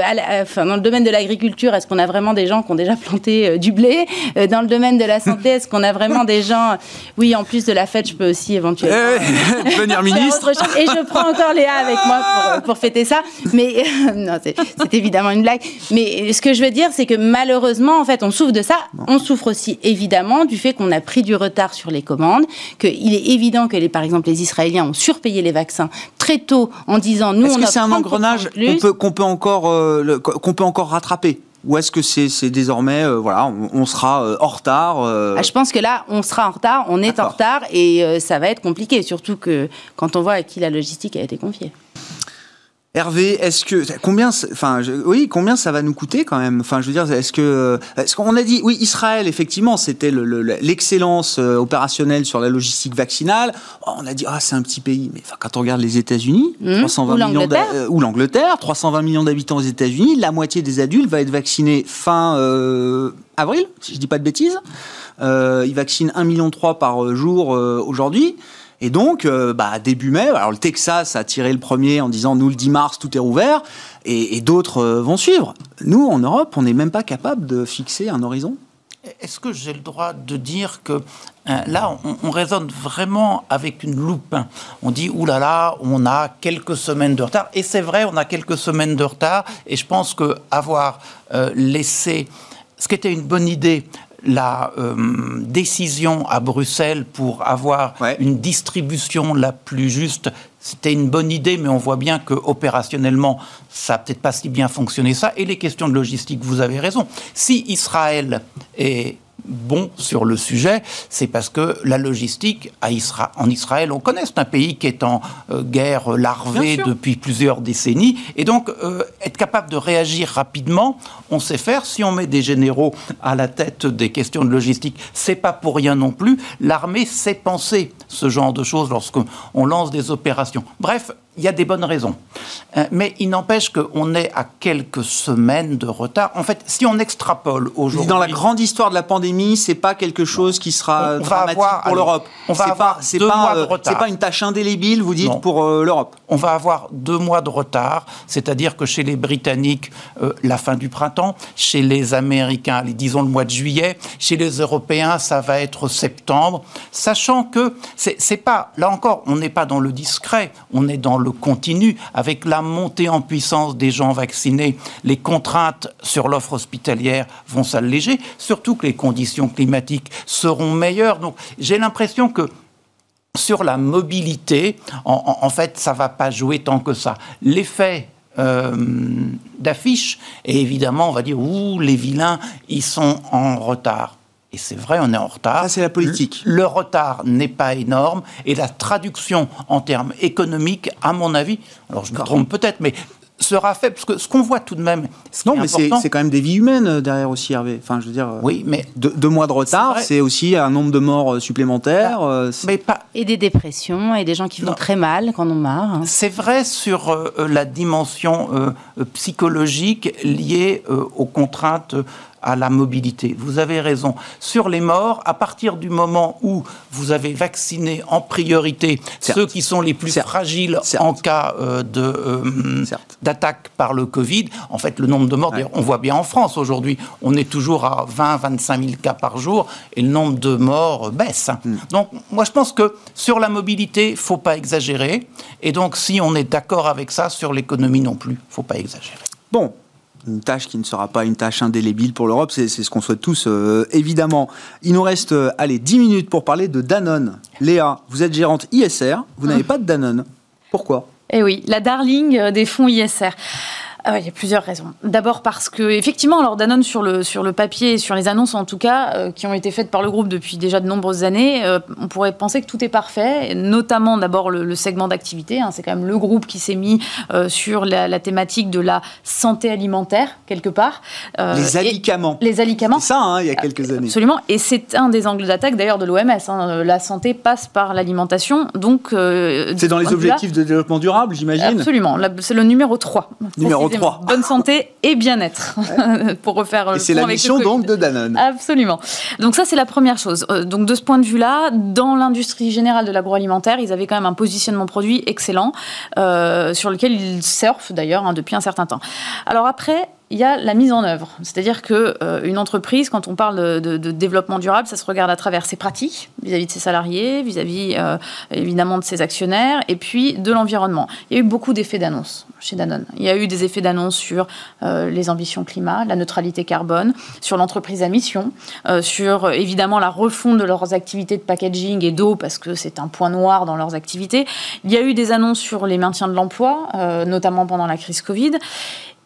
enfin, dans le domaine de l'agriculture, est-ce qu'on a vraiment des gens qui déjà planté euh, du blé. Euh, dans le domaine de la santé, est-ce qu'on a vraiment des gens Oui, en plus de la fête, je peux aussi éventuellement eh, devenir ministre. Et je prends encore Léa avec moi pour, pour fêter ça. Mais non, c'est évidemment une blague. Mais ce que je veux dire, c'est que malheureusement, en fait, on souffre de ça. On souffre aussi évidemment du fait qu'on a pris du retard sur les commandes, qu'il est évident que les, par exemple, les Israéliens ont surpayé les vaccins très tôt en disant nous. Est-ce que c'est un engrenage qu'on peut, encore euh, qu'on peut encore rattraper? Ou est-ce que c'est désormais, euh, voilà, on, sera euh, en retard euh ah, Je pense que là, on sera en retard, on est en retard et ça va être compliqué, surtout que quand on voit à qui la logistique a été confiée. Hervé, est-ce que combien, enfin, oui, combien ça va nous coûter quand même? Enfin, je veux dire, est-ce que, est-ce qu'on a dit, oui, Israël, effectivement, c'était l'excellence euh, opérationnelle sur la logistique vaccinale. Oh, on a dit, ah, c'est un petit pays, mais quand on regarde les États-Unis, mmh. ou l'Angleterre, ou l'Angleterre, 320 millions d'habitants aux États-Unis, la moitié des adultes va être vaccinée fin euh, avril, si je dis pas de bêtises. Euh, ils vaccinent 1,3 million par jour euh, aujourd'hui. Et donc, euh, bah, début mai, alors le Texas a tiré le premier en disant nous le 10 mars tout est rouvert, et, d'autres euh, vont suivre. Nous, en Europe, on n'est même pas capable de fixer un horizon. Est-ce que j'ai le droit de dire que euh, là, on, raisonne vraiment avec une loupe On dit oulala, on a quelques semaines de retard, et c'est vrai, on a quelques semaines de retard, et je pense que avoir laissé ce qui était une bonne idée, la euh, décision à Bruxelles pour avoir une distribution la plus juste, c'était une bonne idée, mais on voit bien que opérationnellement, ça n'a peut-être pas si bien fonctionné ça. Et les questions de logistique, vous avez raison. Si Israël est bon sur le sujet, c'est parce que la logistique en Israël, on connaît, c'est un pays qui est en euh, guerre larvée depuis plusieurs décennies, et donc euh, être capable de réagir rapidement, on sait faire. Si on met des généraux à la tête des questions de logistique, c'est pas pour rien non plus. L'armée sait penser ce genre de choses lorsqu'on lance des opérations. Bref, il y a des bonnes raisons. Euh, mais il n'empêche qu'on est à quelques semaines de retard. En fait, si on extrapole aujourd'hui. Dans la grande histoire de la pandémie, c'est pas quelque chose qui sera dramatique pour l'Europe. On va avoir deux pas, mois de euh, retard. C'est pas une tâche indélébile, vous dites, pour euh, l'Europe. On va avoir deux mois de retard, c'est-à-dire que chez les Britanniques, la fin du printemps, chez les Américains, disons le mois de juillet, chez les Européens, ça va être septembre, sachant que c'est pas, là encore, on n'est pas dans le discret, on est dans le continu, avec la montée en puissance des gens vaccinés, les contraintes sur l'offre hospitalière vont s'alléger, surtout que les conditions climatiques seront meilleures. Donc j'ai l'impression que sur la mobilité, en, fait, ça va pas jouer tant que ça. L'effet euh, d'affiche, et évidemment, on va dire, ouh, les vilains, ils sont en retard. Et c'est vrai, on est en retard. Ça, c'est la politique. Le, retard n'est pas énorme. Et la traduction en termes économiques, à mon avis, alors je me trompe peut-être, mais sera fait parce que ce qu'on voit tout de même. non, mais c'est quand même des vies humaines euh, derrière aussi, Hervé. Enfin, je veux dire. Euh, oui, mais deux, mois de retard, c'est aussi un nombre de morts euh, supplémentaires. mais pas et des dépressions et des gens qui vont très mal quand on marre. Hein. C'est vrai sur la dimension psychologique liée aux contraintes à la mobilité. Vous avez raison. Sur les morts, à partir du moment où vous avez vacciné en priorité ceux qui sont les plus fragiles en cas euh, de euh, d'attaque par le Covid, en fait, le nombre de morts, on voit bien en France aujourd'hui, on est toujours à 20, 25 000 cas par jour et le nombre de morts baisse. Hmm. Donc, moi, je pense que sur la mobilité, faut pas exagérer. Et donc, si on est d'accord avec ça, sur l'économie non plus, faut pas exagérer. Bon, une tâche qui ne sera pas une tâche indélébile pour l'Europe, c'est ce qu'on souhaite tous, euh, évidemment. Il nous reste, euh, allez, 10 minutes pour parler de Danone. Léa, vous êtes gérante ISR, vous n'avez pas de Danone. Pourquoi? Eh oui, la darling euh, des fonds ISR. Ah Il y a plusieurs raisons. D'abord parce que, effectivement, alors Danone, sur le, sur le papier, sur les annonces en tout cas, euh, qui ont été faites par le groupe depuis déjà de nombreuses années, euh, on pourrait penser que tout est parfait, notamment d'abord le, segment d'activité. Hein. c'est quand même le groupe qui s'est mis euh, sur la, thématique de la santé alimentaire, quelque part. les alicaments. Les alicaments. C'est ça, hein, il y a quelques années. Absolument. Et c'est un des angles d'attaque d'ailleurs de l'OMS. Hein. La santé passe par l'alimentation. Donc. c'est dans les objectifs de développement durable, j'imagine Absolument. C'est le numéro 3. Numéro Bonne santé et bien-être, pour refaire le Et c'est la mission donc de Danone. Absolument. Donc ça, c'est la première chose. Euh, donc de ce point de vue-là, dans l'industrie générale de l'agroalimentaire, ils avaient quand même un positionnement produit excellent, euh, sur lequel ils surfent d'ailleurs hein, depuis un certain temps. Alors après, il y a la mise en œuvre. C'est-à-dire qu'une euh, entreprise, quand on parle de, développement durable, ça se regarde à travers ses pratiques vis-à-vis de ses salariés, vis-à-vis euh, évidemment de ses actionnaires, et puis de l'environnement. Il y a eu beaucoup d'effets d'annonce chez Danone. Il y a eu des effets d'annonce sur euh, les ambitions climat, la neutralité carbone, sur l'entreprise à mission, sur évidemment la refonte de leurs activités de packaging et d'eau, parce que c'est un point noir dans leurs activités. Il y a eu des annonces sur les maintiens de l'emploi, notamment pendant la crise Covid.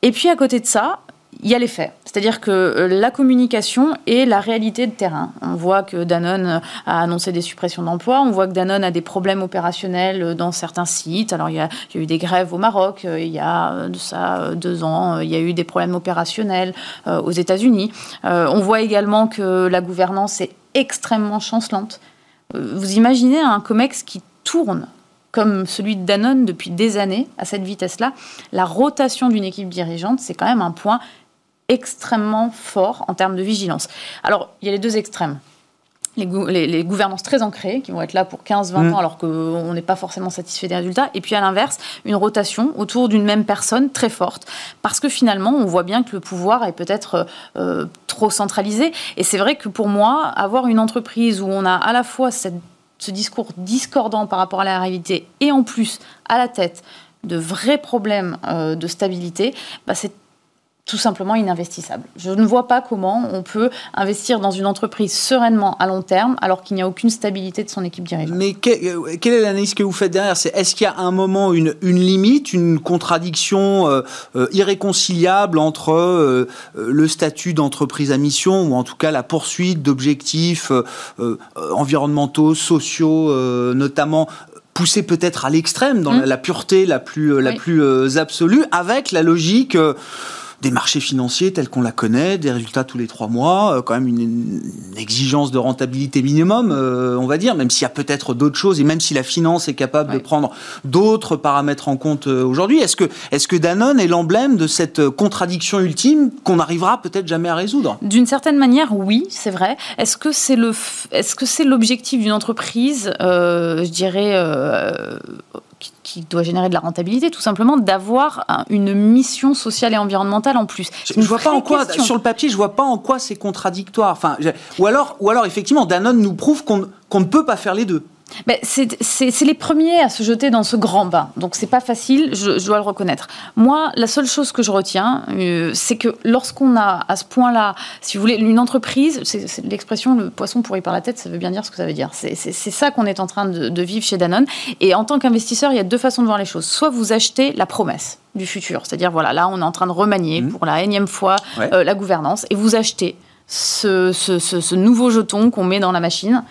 Et puis à côté de ça, il y a les faits. C'est-à-dire que euh, la communication et la réalité de terrain. On voit que Danone a annoncé des suppressions d'emplois, on voit que Danone a des problèmes opérationnels dans certains sites. Alors il y a, eu des grèves au Maroc, euh, il y a de ça deux ans, il y a eu des problèmes opérationnels euh, aux États-Unis. On voit également que la gouvernance est extrêmement chancelante. Vous imaginez un COMEX qui tourne comme celui de Danone depuis des années à cette vitesse-là, la rotation d'une équipe dirigeante, c'est quand même un point extrêmement fort en termes de vigilance. Alors, il y a les deux extrêmes. Les, gouvernances très ancrées, qui vont être là pour 15-20 mm. ans alors qu'on n'est pas forcément satisfait des résultats. Et puis à l'inverse, une rotation autour d'une même personne très forte. Parce que finalement, on voit bien que le pouvoir est peut-être euh, trop centralisé. Et c'est vrai que pour moi, avoir une entreprise où on a à la fois cette ce discours discordant par rapport à la réalité et en plus à la tête de vrais problèmes euh, de stabilité, bah, c'est tout simplement ininvestissable. Je ne vois pas comment on peut investir dans une entreprise sereinement à long terme alors qu'il n'y a aucune stabilité de son équipe dirigeante. Mais euh, quelle est l'analyse que vous faites derrière? C'est est-ce qu'il y a un moment une, une limite, une contradiction euh, euh, irréconciliable entre le statut d'entreprise à mission ou en tout cas la poursuite d'objectifs environnementaux, sociaux, notamment poussés peut-être à l'extrême dans mmh. la, pureté la plus la plus absolue avec la logique des marchés financiers tels qu'on la connaît, des résultats tous les trois mois, euh, quand même une, exigence de rentabilité minimum, euh, on va dire, même s'il y a peut-être d'autres choses et même si la finance est capable de prendre d'autres paramètres en compte euh, aujourd'hui. Est-ce que, est que Danone est l'emblème de cette contradiction ultime qu'on n'arrivera peut-être jamais à résoudre? D'une certaine manière, oui, c'est vrai. Est-ce que c'est le, est-ce que c'est l'objectif d'une entreprise, je dirais qui, doit générer de la rentabilité, tout simplement d'avoir une mission sociale et environnementale en plus. Je, vois pas en quoi, sur le papier, je vois pas en quoi c'est contradictoire. Enfin, ou alors, ou alors effectivement, Danone nous prouve qu'on ne peut pas faire les deux c'est les premiers à se jeter dans ce grand bain, donc c'est pas facile, je, dois le reconnaître. Moi, la seule chose que je retiens, euh, c'est que lorsqu'on a à ce point-là, si vous voulez, une entreprise, c'est l'expression le poisson pourri par la tête, ça veut bien dire ce que ça veut dire. C'est ça qu'on est en train de, vivre chez Danone. Et en tant qu'investisseur, il y a deux façons de voir les choses. Soit vous achetez la promesse du futur, c'est-à-dire voilà, là on est en train de remanier mmh. pour la énième fois euh, la gouvernance, et vous achetez ce nouveau jeton qu'on met dans la machine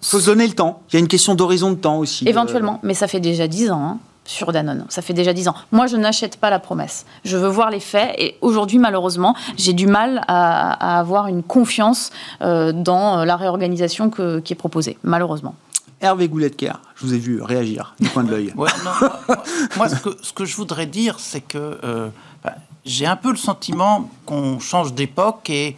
faut se donner le temps. Il y a une question d'horizon de temps aussi. Euh. Éventuellement, mais ça fait déjà 10 ans. Hein, sur Danone. Ça fait déjà 10 ans. Moi, je n'achète pas la promesse. Je veux voir les faits. Et aujourd'hui, malheureusement, j'ai du mal à, avoir une confiance euh, dans la réorganisation qui est proposée, malheureusement. Hervé Gouletker, je vous ai vu réagir du coin de l'œil. moi, ce que, je voudrais dire, c'est que euh, bah, j'ai un peu le sentiment qu'on change d'époque et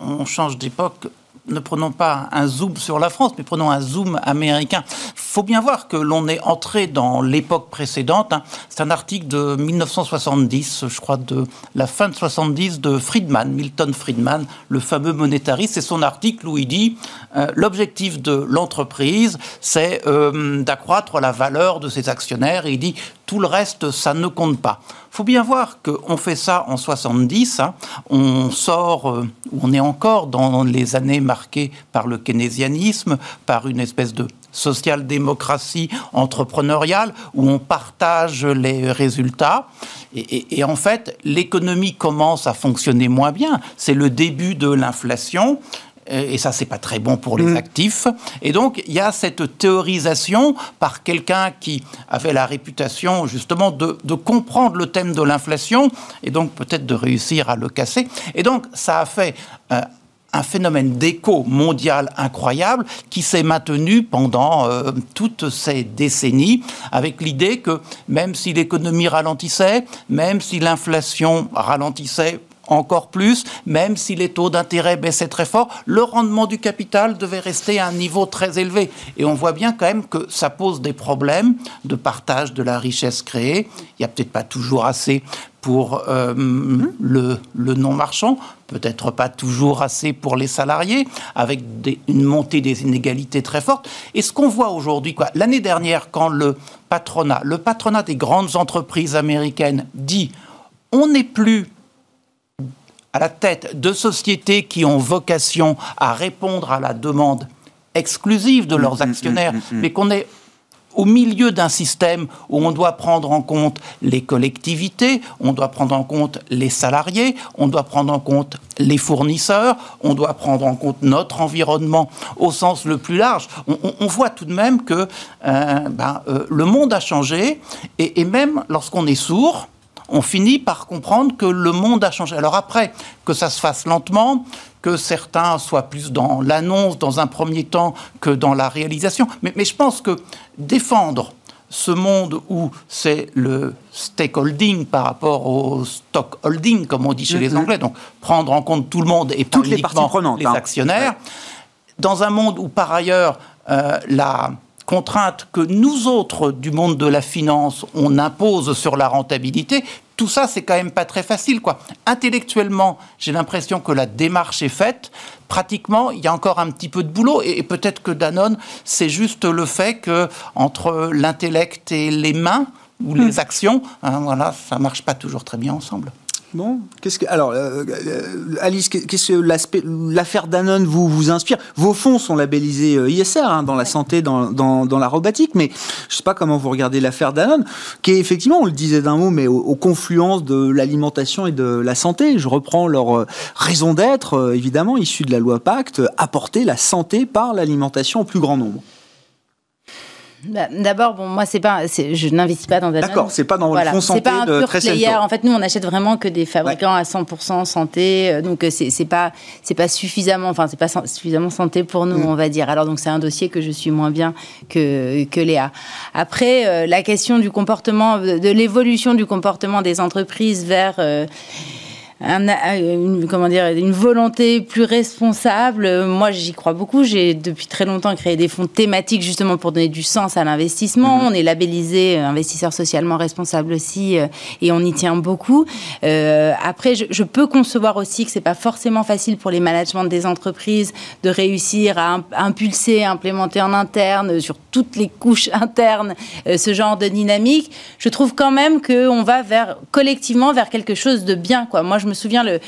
on change d'époque ne prenons pas un zoom sur la France, mais prenons un zoom américain. Il faut bien voir que l'on est entré dans l'époque précédente. Hein. C'est un article de 1970, je crois, de la fin de 70 de Friedman, Milton Friedman, le fameux monétariste. C'est son article où il dit euh, l'objectif de l'entreprise, c'est euh, d'accroître la valeur de ses actionnaires. Il dit tout le reste, ça ne compte pas. Faut bien voir qu'on fait ça en 70, hein. on sort, euh, on est encore dans les années marquées par le keynésianisme, par une espèce de social-démocratie entrepreneuriale où on partage les résultats. Et, en fait, l'économie commence à fonctionner moins bien. C'est le début de l'inflation et ça, c'est pas très bon pour les mm. actifs. Et donc, il y a cette théorisation par quelqu'un qui avait la réputation, justement, de, comprendre le thème de l'inflation et donc peut-être de réussir à le casser. Et donc, ça a fait euh, un phénomène d'écho mondial incroyable qui s'est maintenu pendant euh, toutes ces décennies avec l'idée que même si l'économie ralentissait, même si l'inflation ralentissait encore plus, même si les taux d'intérêt baissaient très fort, le rendement du capital devait rester à un niveau très élevé. Et on voit bien quand même que ça pose des problèmes de partage de la richesse créée. Il n'y a peut-être pas toujours assez pour euh, le, non-marchand, peut-être pas toujours assez pour les salariés, avec une montée des inégalités très forte. Et ce qu'on voit aujourd'hui, l'année dernière, quand le patronat, le patronat des grandes entreprises américaines dit on n'est plus à la tête de sociétés qui ont vocation à répondre à la demande exclusive de leurs mm, mm, actionnaires, mm, mais qu'on est au milieu d'un système où on doit prendre en compte les collectivités, on doit prendre en compte les salariés, on doit prendre en compte les fournisseurs, on doit prendre en compte notre environnement au sens le plus large. On, voit tout de même que euh, ben, euh, le monde a changé et, et même lorsqu'on est sourd, on finit par comprendre que le monde a changé. Alors après, que ça se fasse lentement, que certains soient plus dans l'annonce dans un premier temps que dans la réalisation, mais, je pense que défendre ce monde où c'est le stakeholding par rapport au stockholding, comme on dit chez les mm-hmm. Anglais, donc prendre en compte tout le monde et pas Toutes les, parties prenantes, les hein. actionnaires, dans un monde où par ailleurs euh, la contraintes que nous autres du monde de la finance, on impose sur la rentabilité, tout ça, c'est quand même pas très facile, quoi. Intellectuellement, j'ai l'impression que la démarche est faite. Pratiquement, il y a encore un petit peu de boulot, et, peut-être que Danone, c'est juste le fait que entre l'intellect et les mains ou les hmm. actions, hein, voilà, ça marche pas toujours très bien ensemble. Bon, qu'est-ce que alors euh, euh, Alice, qu'est-ce que l'aspect l'affaire Danone vous vous inspire? Vos fonds sont labellisés euh, ISR hein, dans la santé, dans, dans, la robotique, mais je sais pas comment vous regardez l'affaire Danone, qui est effectivement, on le disait d'un mot, mais aux, confluences de l'alimentation et de la santé. Je reprends leur raison d'être, évidemment, issue de la loi Pacte, apporter la santé par l'alimentation au plus grand nombre. Bah, d'abord, bon, moi, c'est pas, je n'investis pas dans Danone. D'accord, c'est pas dans le fonds santé pas un de player. En fait, nous, on achète vraiment que des fabricants à 100% santé, euh, donc euh, c'est pas, c'est pas suffisamment, enfin, c'est pas suffisamment santé pour nous, mm. on va dire. Alors, donc, c'est un dossier que je suis moins bien que que Léa. Après, euh, la question du comportement, de l'évolution du comportement des entreprises vers un, une, comment dire, une volonté plus responsable. Moi, j'y crois beaucoup. J'ai depuis très longtemps créé des fonds thématiques justement pour donner du sens à l'investissement. Mhm. On est labellisé euh, investisseur socialement responsable aussi euh, et on y tient beaucoup. Euh, après, je, je, peux concevoir aussi que c'est pas forcément facile pour les managements des entreprises de réussir à, impulser, à implémenter en interne sur toutes les couches internes ce genre de dynamique. Je trouve quand même qu'on va vers collectivement vers quelque chose de bien. Quoi. Moi, je me souviens, le,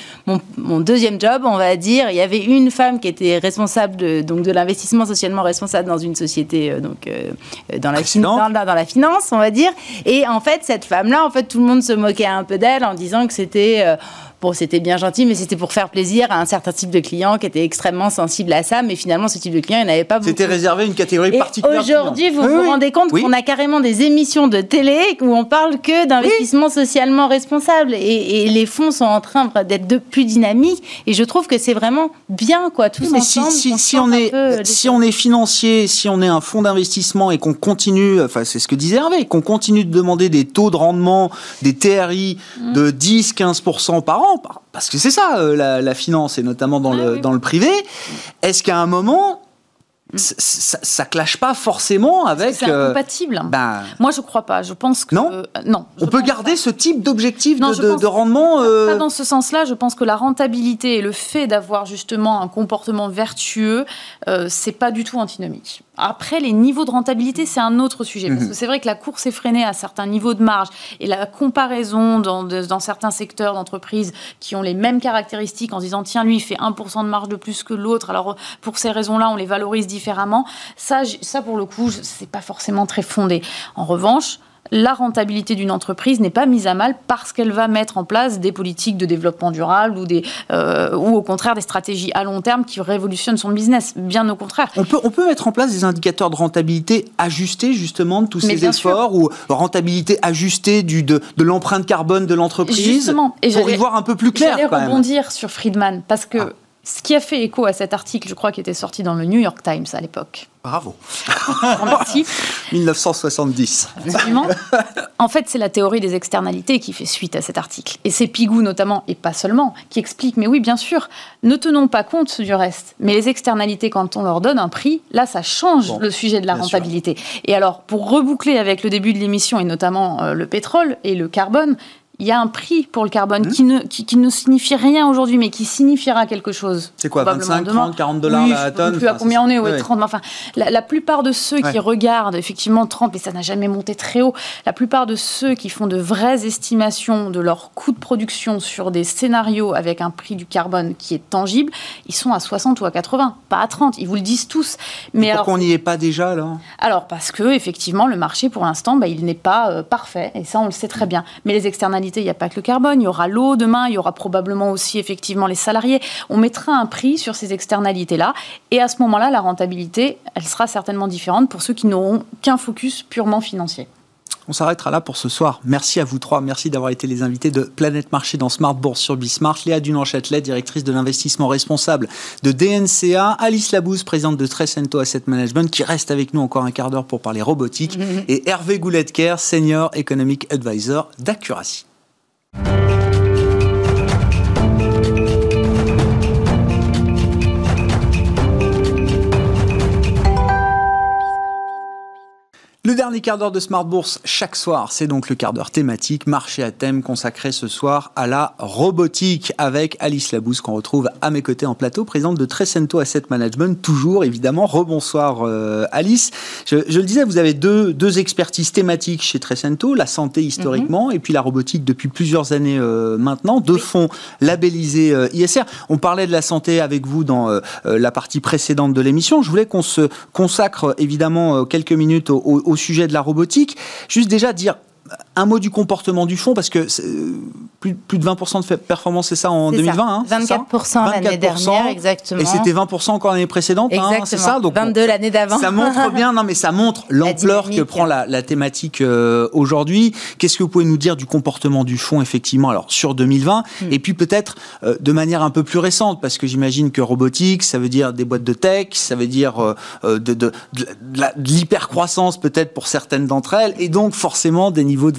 mon, deuxième job, on va dire, il y avait une femme qui était responsable de, donc de l'investissement socialement responsable dans une société, euh, donc euh, dans, la dans, dans, la finance, on va dire. Et en fait, cette femme-là, en fait, tout le monde se moquait un peu d'elle en disant que c'était euh, bon, c'était bien gentil, mais c'était pour faire plaisir à un certain type de client qui était extrêmement sensible à ça. Mais finalement, ce type de client, il n'avait pas beaucoup. C'était réservé à une catégorie particulière. Aujourd'hui, vous vous rendez compte qu'on a carrément des émissions de télé où on parle que d'investissement socialement responsable. Et, les fonds sont en train d'être de plus dynamiques. Et je trouve que c'est vraiment bien, quoi, tous mais ensemble. Si, si, on est, si on est financier, si on est un fonds d'investissement et qu'on continue, enfin, c'est ce que disait Hervé, qu'on continue de demander des taux de rendement, des TRI mmh. de 10-15% par an, parce que c'est ça euh, la, finance, et notamment dans, le, dans le privé. Est-ce qu'à un moment, ça, ça, clash pas forcément avec. C'est euh, incompatible. Ben, Moi, je crois pas. Je pense que non. Euh, non. On peut garder ce type d'objectif de, de, rendement. Pas dans ce sens-là. Je pense que la rentabilité et le fait d'avoir justement un comportement vertueux, c'est pas du tout antinomique. Après, les niveaux de rentabilité, c'est un autre sujet. Parce Mhm. que c'est vrai que la course effrénée à certains niveaux de marge et la comparaison dans, de- dans certains secteurs d'entreprise qui ont les mêmes caractéristiques en se disant tiens, lui, il fait 1% de marge de plus que l'autre, alors pour ces raisons-là, on les valorise différemment. Ça, ça pour le coup, c'est pas forcément très fondé. En revanche, la rentabilité d'une entreprise n'est pas mise à mal parce qu'elle va mettre en place des politiques de développement durable ou, des, euh, ou au contraire des stratégies à long terme qui révolutionnent son business. Bien au contraire. On peut, on peut mettre en place des indicateurs de rentabilité ajustés justement de tous Mais ces efforts ou rentabilité ajustée du, de, de l'empreinte carbone de l'entreprise pour y voir un peu plus clair J'allais quand même. rebondir sur Friedman parce que Ah. Ce qui a fait écho à cet article, je crois, qui était sorti dans le New York Times à l'époque. Bravo. Remercie. 1970. Absolument. En fait, c'est la théorie des externalités qui fait suite à cet article. Et c'est Pigou notamment, et pas seulement, qui explique, mais oui, bien sûr, ne tenons pas compte du reste. Mais les externalités, quand on leur donne un prix, là, ça change Bon, le sujet de la sûr. rentabilité. Et alors, pour reboucler avec le début de l'émission, et notamment euh, le pétrole et le carbone, il y a un prix pour le carbone Mmh. qui, ne, qui, qui ne signifie rien aujourd'hui, mais qui signifiera quelque chose. C'est quoi, probablement 25, demain. 30, 40 dollars Oui, la je sais tonne plus à combien on est, ouais, ouais. 30. mais Enfin, la, la plupart de ceux qui regardent effectivement 30, mais ça n'a jamais monté très haut, la plupart de ceux qui font de vraies estimations de leur coût de production sur des scénarios avec un prix du carbone qui est tangible, ils sont à 60 ou à 80, pas à 30. Ils vous le disent tous. Mais alors, Pourquoi on n'y est pas déjà là? Alors parce que effectivement le marché pour l'instant bah, il n'est pas euh, parfait et ça on le sait très bien. Mais les externalités il n'y a pas que le carbone, il y aura l'eau demain, il y aura probablement aussi effectivement les salariés. On mettra un prix sur ces externalités là et à ce moment-là la rentabilité elle sera certainement différente pour ceux qui n'auront qu'un focus purement financier. On s'arrêtera là pour ce soir. Merci à vous trois. Merci d'avoir été les invités de Planète Marché dans Smart Bourse sur Bismart. Léa Dunan-Châtelet, directrice de l'investissement responsable de DNCA. Alice Labouze, présidente de Trecento Asset Management, qui reste avec nous encore un quart d'heure pour parler robotique. Et Hervé Gouletker, senior economic advisor d'Accuracy. Le dernier quart d'heure de Smart Bourse chaque soir, c'est donc le quart d'heure thématique, marché à thème consacré ce soir à la robotique avec Alice Labousse qu'on retrouve à mes côtés en plateau, présidente de Trecento Asset Management, toujours évidemment. Rebonsoir euh, Alice. Je, je le disais, vous avez deux, deux expertises thématiques chez Trecento, la santé historiquement et puis la robotique depuis plusieurs années euh, maintenant, deux fonds labellisés euh, ISR. On parlait de la santé avec vous dans la partie précédente de l'émission. Je voulais qu'on se consacre évidemment quelques minutes au, au- au sujet de la robotique. Juste déjà dire un mot du comportement du fonds, parce que euh, plus, plus de 20% de performance, c'est ça en C'est 2020 ça. hein, c'est ça 24% l'année 24%, dernière, exactement. Et c'était 20% encore l'année précédente, hein, c'est ça Donc, bon, 22 l'année d'avant. ça montre bien, non mais ça montre l'ampleur que prend la, la thématique euh, aujourd'hui. Qu'est-ce que vous pouvez nous dire du comportement du fonds effectivement alors sur 2020 Hmm. et puis peut-être euh, de manière un peu plus récente parce que j'imagine que robotique ça veut dire des boîtes de tech, ça veut dire euh, de, de, de, de l'hypercroissance peut-être pour certaines d'entre elles et donc forcément des niveaux de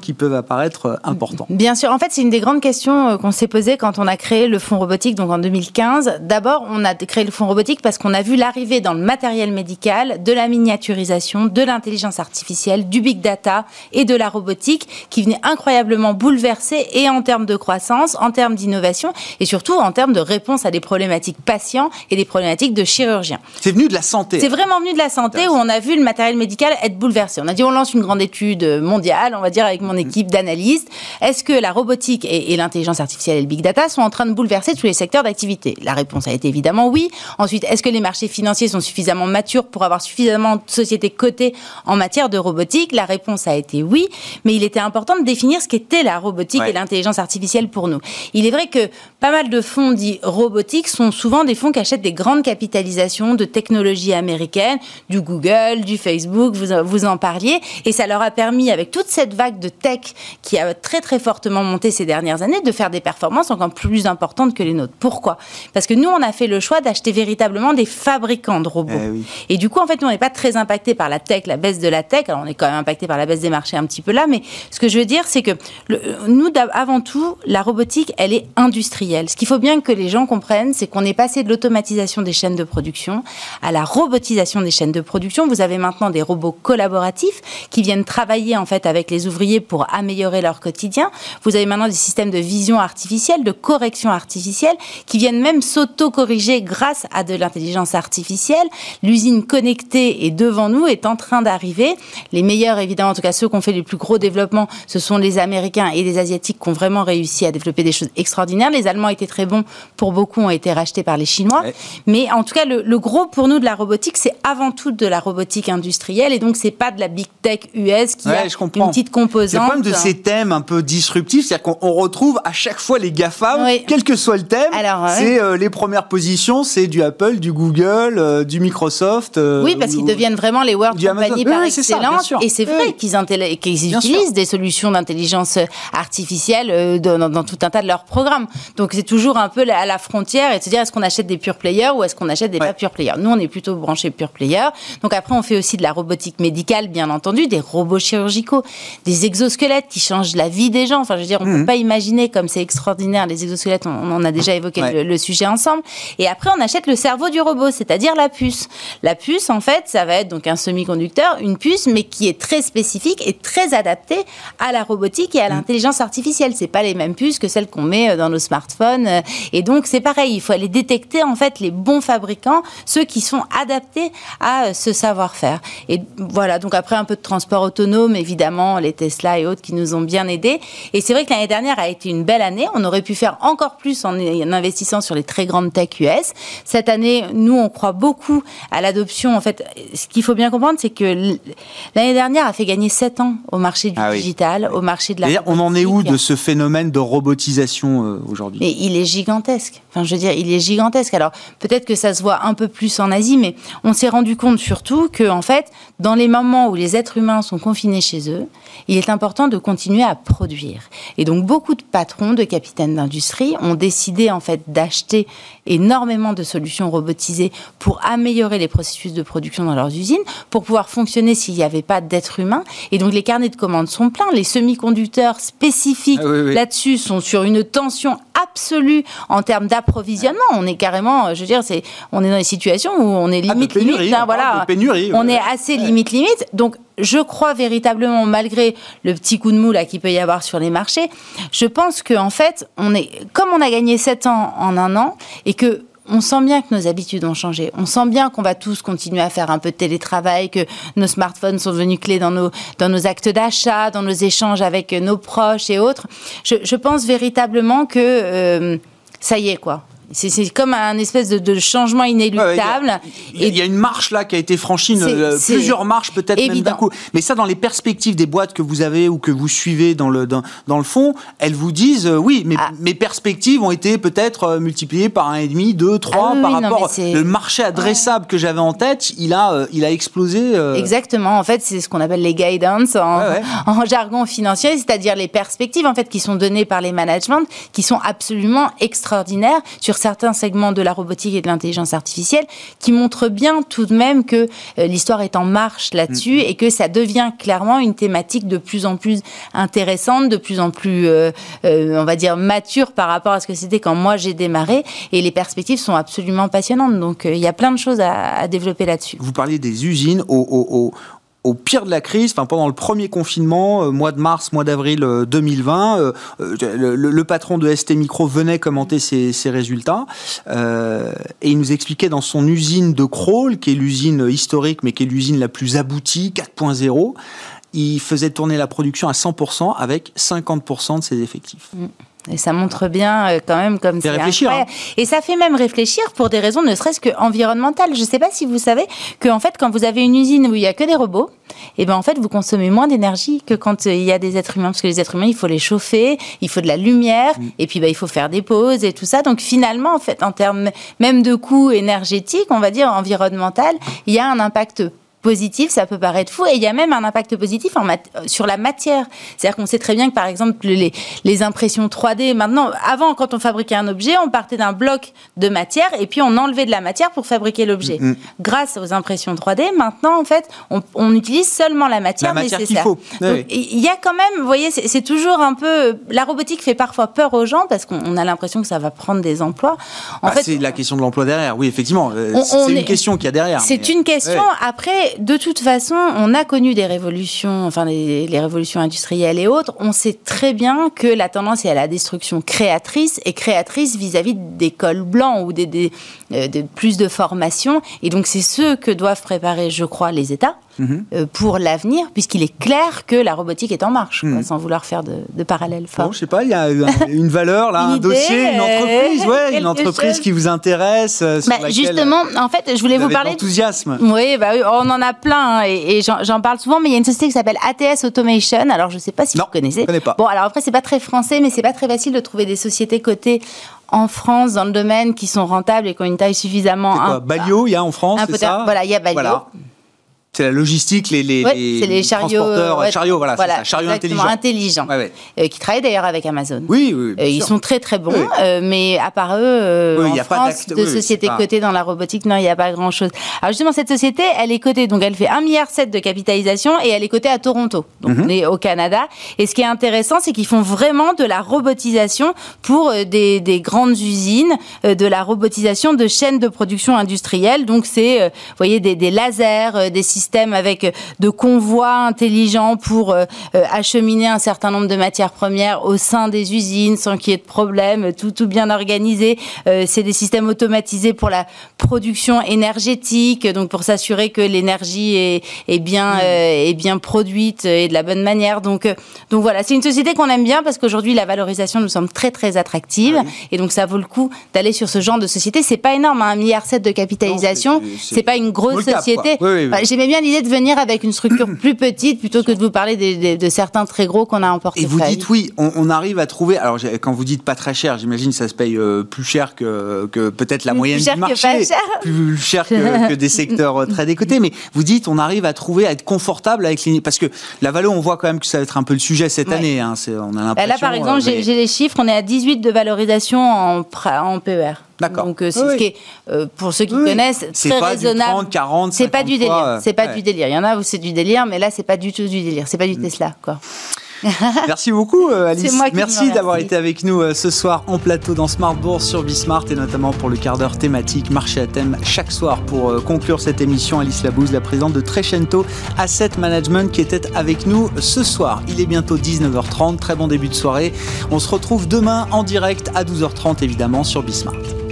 qui peuvent apparaître euh, importants. Bien sûr. En fait, c'est une des grandes questions euh, qu'on s'est posées quand on a créé le fonds robotique, donc en 2015. D'abord, on a créé le fonds robotique parce qu'on a vu l'arrivée dans le matériel médical de la miniaturisation, de l'intelligence artificielle, du big data et de la robotique qui venait incroyablement bouleverser et en termes de croissance, en termes d'innovation et surtout en termes de réponse à des problématiques patients et des problématiques de chirurgiens. C'est venu de la santé. C'est vraiment venu de la santé où on a vu le matériel médical être bouleversé. On a dit on lance une grande étude mondiale, on va dire avec mon équipe d'analystes. Est-ce que la robotique et, et l'intelligence artificielle et le big data sont en train de bouleverser tous les secteurs d'activité? La réponse a été évidemment oui. Ensuite, est-ce que les marchés financiers sont suffisamment matures pour avoir suffisamment de sociétés cotées en matière de robotique? La réponse a été oui. Mais il était important de définir ce qu'était la robotique Ouais. et l'intelligence artificielle pour nous. Il est vrai que pas mal de fonds dits robotiques sont souvent des fonds qui achètent des grandes capitalisations de technologies américaines, du Google, du Facebook, vous, vous en parliez, et ça leur a permis, avec toute cette vague de tech qui a très très fortement monté ces dernières années, de faire des performances encore plus importantes que les nôtres. Pourquoi? Parce que nous, on a fait le choix d'acheter véritablement des fabricants de robots. Eh oui. Et du coup, en fait, nous, on n'est pas très impacté par la tech, la baisse de la tech. Alors, on est quand même impacté par la baisse des marchés un petit peu là, mais ce que je veux dire, c'est que le- nous, avant tout, la robotique, elle est industrielle. Ce qu'il faut bien que les gens comprennent, c'est qu'on est passé de l'automatisation des chaînes de production à la robotisation des chaînes de production. Vous avez maintenant des robots collaboratifs qui viennent travailler en fait fait avec les ouvriers pour améliorer leur quotidien. Vous avez maintenant des systèmes de vision artificielle, de correction artificielle, qui viennent même s'auto-corriger grâce à de l'intelligence artificielle. L'usine connectée est devant nous, est en train d'arriver. Les meilleurs, évidemment, en tout cas ceux qui ont fait les plus gros développements, ce sont les Américains et les Asiatiques qui ont vraiment réussi à développer des choses extraordinaires. Les Allemands étaient très bons, pour beaucoup ont été rachetés par les Chinois. Mais en tout cas, le, le gros pour nous de la robotique, c'est avant tout de la robotique industrielle et donc c'est pas de la big tech US qui a une petite composante. C'est le problème de ces thèmes un peu disruptifs, c'est-à-dire qu'on retrouve à chaque fois les GAFA, quel que soit le thème, c'est euh, les premières positions, c'est du Apple, du Google, euh, du Microsoft. Euh, oui, parce qu'ils deviennent vraiment les world companies par excellence et c'est vrai qu'ils utilisent des solutions d'intelligence artificielle dans, dans, tout un tas de leurs programmes. Donc c'est toujours un peu à la frontière et de se dire est-ce qu'on achète des pure players ou est-ce qu'on achète des pas pure players? Nous, on est plutôt branché pure player. Donc après, on fait aussi de la robotique médicale, bien entendu, des robots chirurgicaux, des exosquelettes qui changent la vie des gens. Enfin, je veux dire, on ne peut mhm. pas imaginer comme c'est extraordinaire les exosquelettes. On, en a déjà évoqué le, sujet ensemble. Et après, on achète le cerveau du robot, c'est-à-dire la puce. La puce, en fait, ça va être donc un semi-conducteur, une puce, mais qui est très spécifique et très adaptée à la robotique et à mhm. l'intelligence artificielle. C'est pas les mêmes puces que celles qu'on met euh, dans nos smartphones. Et donc, c'est pareil. Il faut aller détecter, en fait, les bons fabricants, ceux qui sont adaptés à euh, ce savoir-faire. Et voilà, donc après un peu de transport autonome, évidemment, les Tesla et autres qui nous ont bien aidés. Et c'est vrai que l'année dernière a été une belle année. On aurait pu faire encore plus en, investissant sur les très grandes tech US. Cette année, nous, on croit beaucoup à l'adoption. En fait, ce qu'il faut bien comprendre, c'est que l'année dernière a fait gagner 7 ans au marché du ah digital, au marché de la. on en est où de ce phénomène de robotisation euh, aujourd'hui? Mais il est gigantesque. Enfin, je veux dire, il est gigantesque. Alors, peut-être que ça se voit un peu plus en Asie, mais on s'est rendu compte surtout que, en fait, dans les moments où les êtres humains sont confinés chez eux, il est important de continuer à produire. Et donc, beaucoup de patrons, de capitaines d'industrie ont décidé, en fait, d'acheter énormément de solutions robotisées pour améliorer les processus de production dans leurs usines, pour pouvoir fonctionner s'il n'y avait pas d'êtres humains. Et donc, les carnets de commandes sont pleins. Les semi-conducteurs spécifiques ah là-dessus sont sur une tension absolue en termes d'approvisionnement. On est carrément, je veux dire, c'est, on est dans des situations où on est ah, limite limite. Hein, voilà, on est assez limite limite. Donc je crois véritablement, malgré le petit coup de mou là qu'il peut y avoir sur les marchés, je pense qu'en en fait, on est, comme on a gagné 7 ans en un an et que on sent bien que nos habitudes ont changé. On sent bien qu'on va tous continuer à faire un peu de télétravail, que nos smartphones sont devenus clés dans nos, dans nos actes d'achat, dans nos échanges avec nos proches et autres. Je, pense véritablement que euh, ça y est, quoi. C'est comme un espèce de, changement inéluctable. il, y a, une marche là qui a été franchie, euh, plusieurs marches peut-être même d'un coup. Mais ça, dans les perspectives des boîtes que vous avez ou que vous suivez dans le, dans, dans le fond, elles vous disent euh, oui, mais ah. mes perspectives ont été peut-être euh, multipliées par un et demi, deux, trois, ah par rapport. le marché adressable que j'avais en tête, il a, il a explosé. Exactement. En fait, c'est ce qu'on appelle les guidance en, en jargon financier, c'est-à-dire les perspectives en fait qui sont données par les managements, qui sont absolument extraordinaires sur certains segments de la robotique et de l'intelligence artificielle qui montrent bien tout de même que euh, l'histoire est en marche là-dessus mm-hmm. et que ça devient clairement une thématique de plus en plus intéressante, de plus en plus, euh, euh, on va dire, mature par rapport à ce que c'était quand moi j'ai démarré. Et les perspectives sont absolument passionnantes. Donc il y a plein de choses à, développer là-dessus. Vous parliez des usines au, au pire de la crise, pendant le premier confinement, euh, mois de mars, mois d'avril 2020, euh, euh, le, patron de ST Micro venait commenter ses, résultats et il nous expliquait dans son usine de Crawl, qui est l'usine historique mais qui est l'usine la plus aboutie, 4.0, il faisait tourner la production à 100% avec 50% de ses effectifs. Mm. Et ça montre bien euh, quand même comme c'est réfléchir. Hein. Et ça fait même réfléchir pour des raisons ne serait-ce que environnementales. Je ne sais pas si vous savez que en fait quand vous avez une usine où il y a que des robots, et eh ben en fait vous consommez moins d'énergie que quand euh, il y a des êtres humains parce que les êtres humains il faut les chauffer, il faut de la lumière mm. et puis bah, il faut faire des pauses et tout ça. Donc finalement en fait en termes même de coûts énergétiques, on va dire environnemental, il y a un impact positif, ça peut paraître fou, et il y a même un impact positif en sur la matière. C'est-à-dire qu'on sait très bien que, par exemple, les, les impressions 3D, maintenant, avant, quand on fabriquait un objet, on partait d'un bloc de matière, et puis on enlevait de la matière pour fabriquer l'objet. Mm-hmm. Grâce aux impressions 3D, maintenant, en fait, on, utilise seulement la matière, la matière nécessaire. Faut. Il y a quand même, vous voyez, c'est toujours un peu... La robotique fait parfois peur aux gens, parce qu'on a l'impression que ça va prendre des emplois. En bah, fait, c'est la question de l'emploi derrière, oui, effectivement. Euh, c'est une question qu'il y a derrière. C'est une question. Après, de toute façon, on a connu des révolutions, enfin les, révolutions industrielles et autres. On sait très bien que la tendance est à la destruction créatrice et créatrice vis-à-vis des cols blancs ou des, euh, plus de formation. Et donc, c'est ce que doivent préparer, je crois, les États. Mhm. Euh, pour l'avenir, puisqu'il est clair que la robotique est en marche, mhm. sans vouloir faire de, de parallèles forts. Bon, je sais pas, il y a une valeur, là, un dossier, une entreprise, ouais, une entreprise qui vous intéresse. Euh, bah, justement, en fait, je voulais vous, parler. Enthousiasme. Oui, bah, on en a plein, hein, et, j'en parle souvent, mais il y a une société qui s'appelle ATS Automation. Alors, je sais pas si vous connaissez. Je connais pas. Bon, alors après, c'est pas très français, mais c'est pas très facile de trouver des sociétés cotées en France dans le domaine qui sont rentables et qui ont une taille suffisamment. Quoi, Balio, il y a en France, c'est ça? Voilà, il y a Balio. C'est la logistique, les, les, les chariots, transporteurs, chariots, voilà, voilà ça, chariots intelligents. intelligents euh, qui travaillent d'ailleurs avec Amazon. Oui, oui. Euh, ils sont très très bons, euh, mais à part eux, en France, de sociétés cotées dans la robotique, non, il n'y a pas grand-chose. Alors justement, cette société, elle est cotée, donc elle fait 1,7 milliard de capitalisation et elle est cotée à Toronto, donc mhm. on est au Canada. Et ce qui est intéressant, c'est qu'ils font vraiment de la robotisation pour des, des grandes usines, de la robotisation de chaînes de production industrielle. Donc c'est, vous voyez, des, des lasers, des systèmes système avec euh, de convois intelligents pour euh, euh, acheminer un certain nombre de matières premières au sein des usines sans qu'il y ait de problème, tout, tout bien organisé. c'est des systèmes automatisés pour la production énergétique, donc pour s'assurer que l'énergie est, est, bien, mmh. est bien produite et de la bonne manière. Donc, donc voilà, c'est une société qu'on aime bien parce qu'aujourd'hui la valorisation nous semble très très attractive ah et donc ça vaut le coup d'aller sur ce genre de société. C'est pas énorme, hein, un milliard de capitalisation, c'est pas une grosse société. J'aimais bien l'idée de venir avec une structure plus petite plutôt que de vous parler de certains très gros qu'on a en portefeuille. Et vous dites oui, on, arrive à trouver. Alors quand vous dites pas très cher, j'imagine que ça se paye euh, plus cher que, que peut-être la moyenne du marché, plus cher que, des secteurs euh, très décotés. Mais vous dites on arrive à trouver à être confortable avec les parce que la Valo, on voit quand même que ça va être un peu le sujet cette année. Hein, on a bah, Là par exemple, euh, j'ai les chiffres, on est à 18 de valorisation en, en PER. D'accord. Donc euh, c'est ce qui est, euh, pour ceux qui connaissent, très pas raisonnable. Du 30, 40, c'est pas du délire. C'est pas du délire. Il y en a où c'est du délire, mais là c'est pas du tout du délire. C'est pas du mm. Tesla, quoi. Merci beaucoup euh, Alice. Merci d'avoir été avec nous ce soir en plateau dans Smart Bourse sur Bismart et notamment pour le quart d'heure thématique marché à thème chaque soir pour conclure cette émission. Alice Labouze, la présidente de Trecento Asset Management qui était avec nous ce soir. Il est bientôt 19h30, très bon début de soirée. On se retrouve demain en direct à 12h30 évidemment sur Bismart.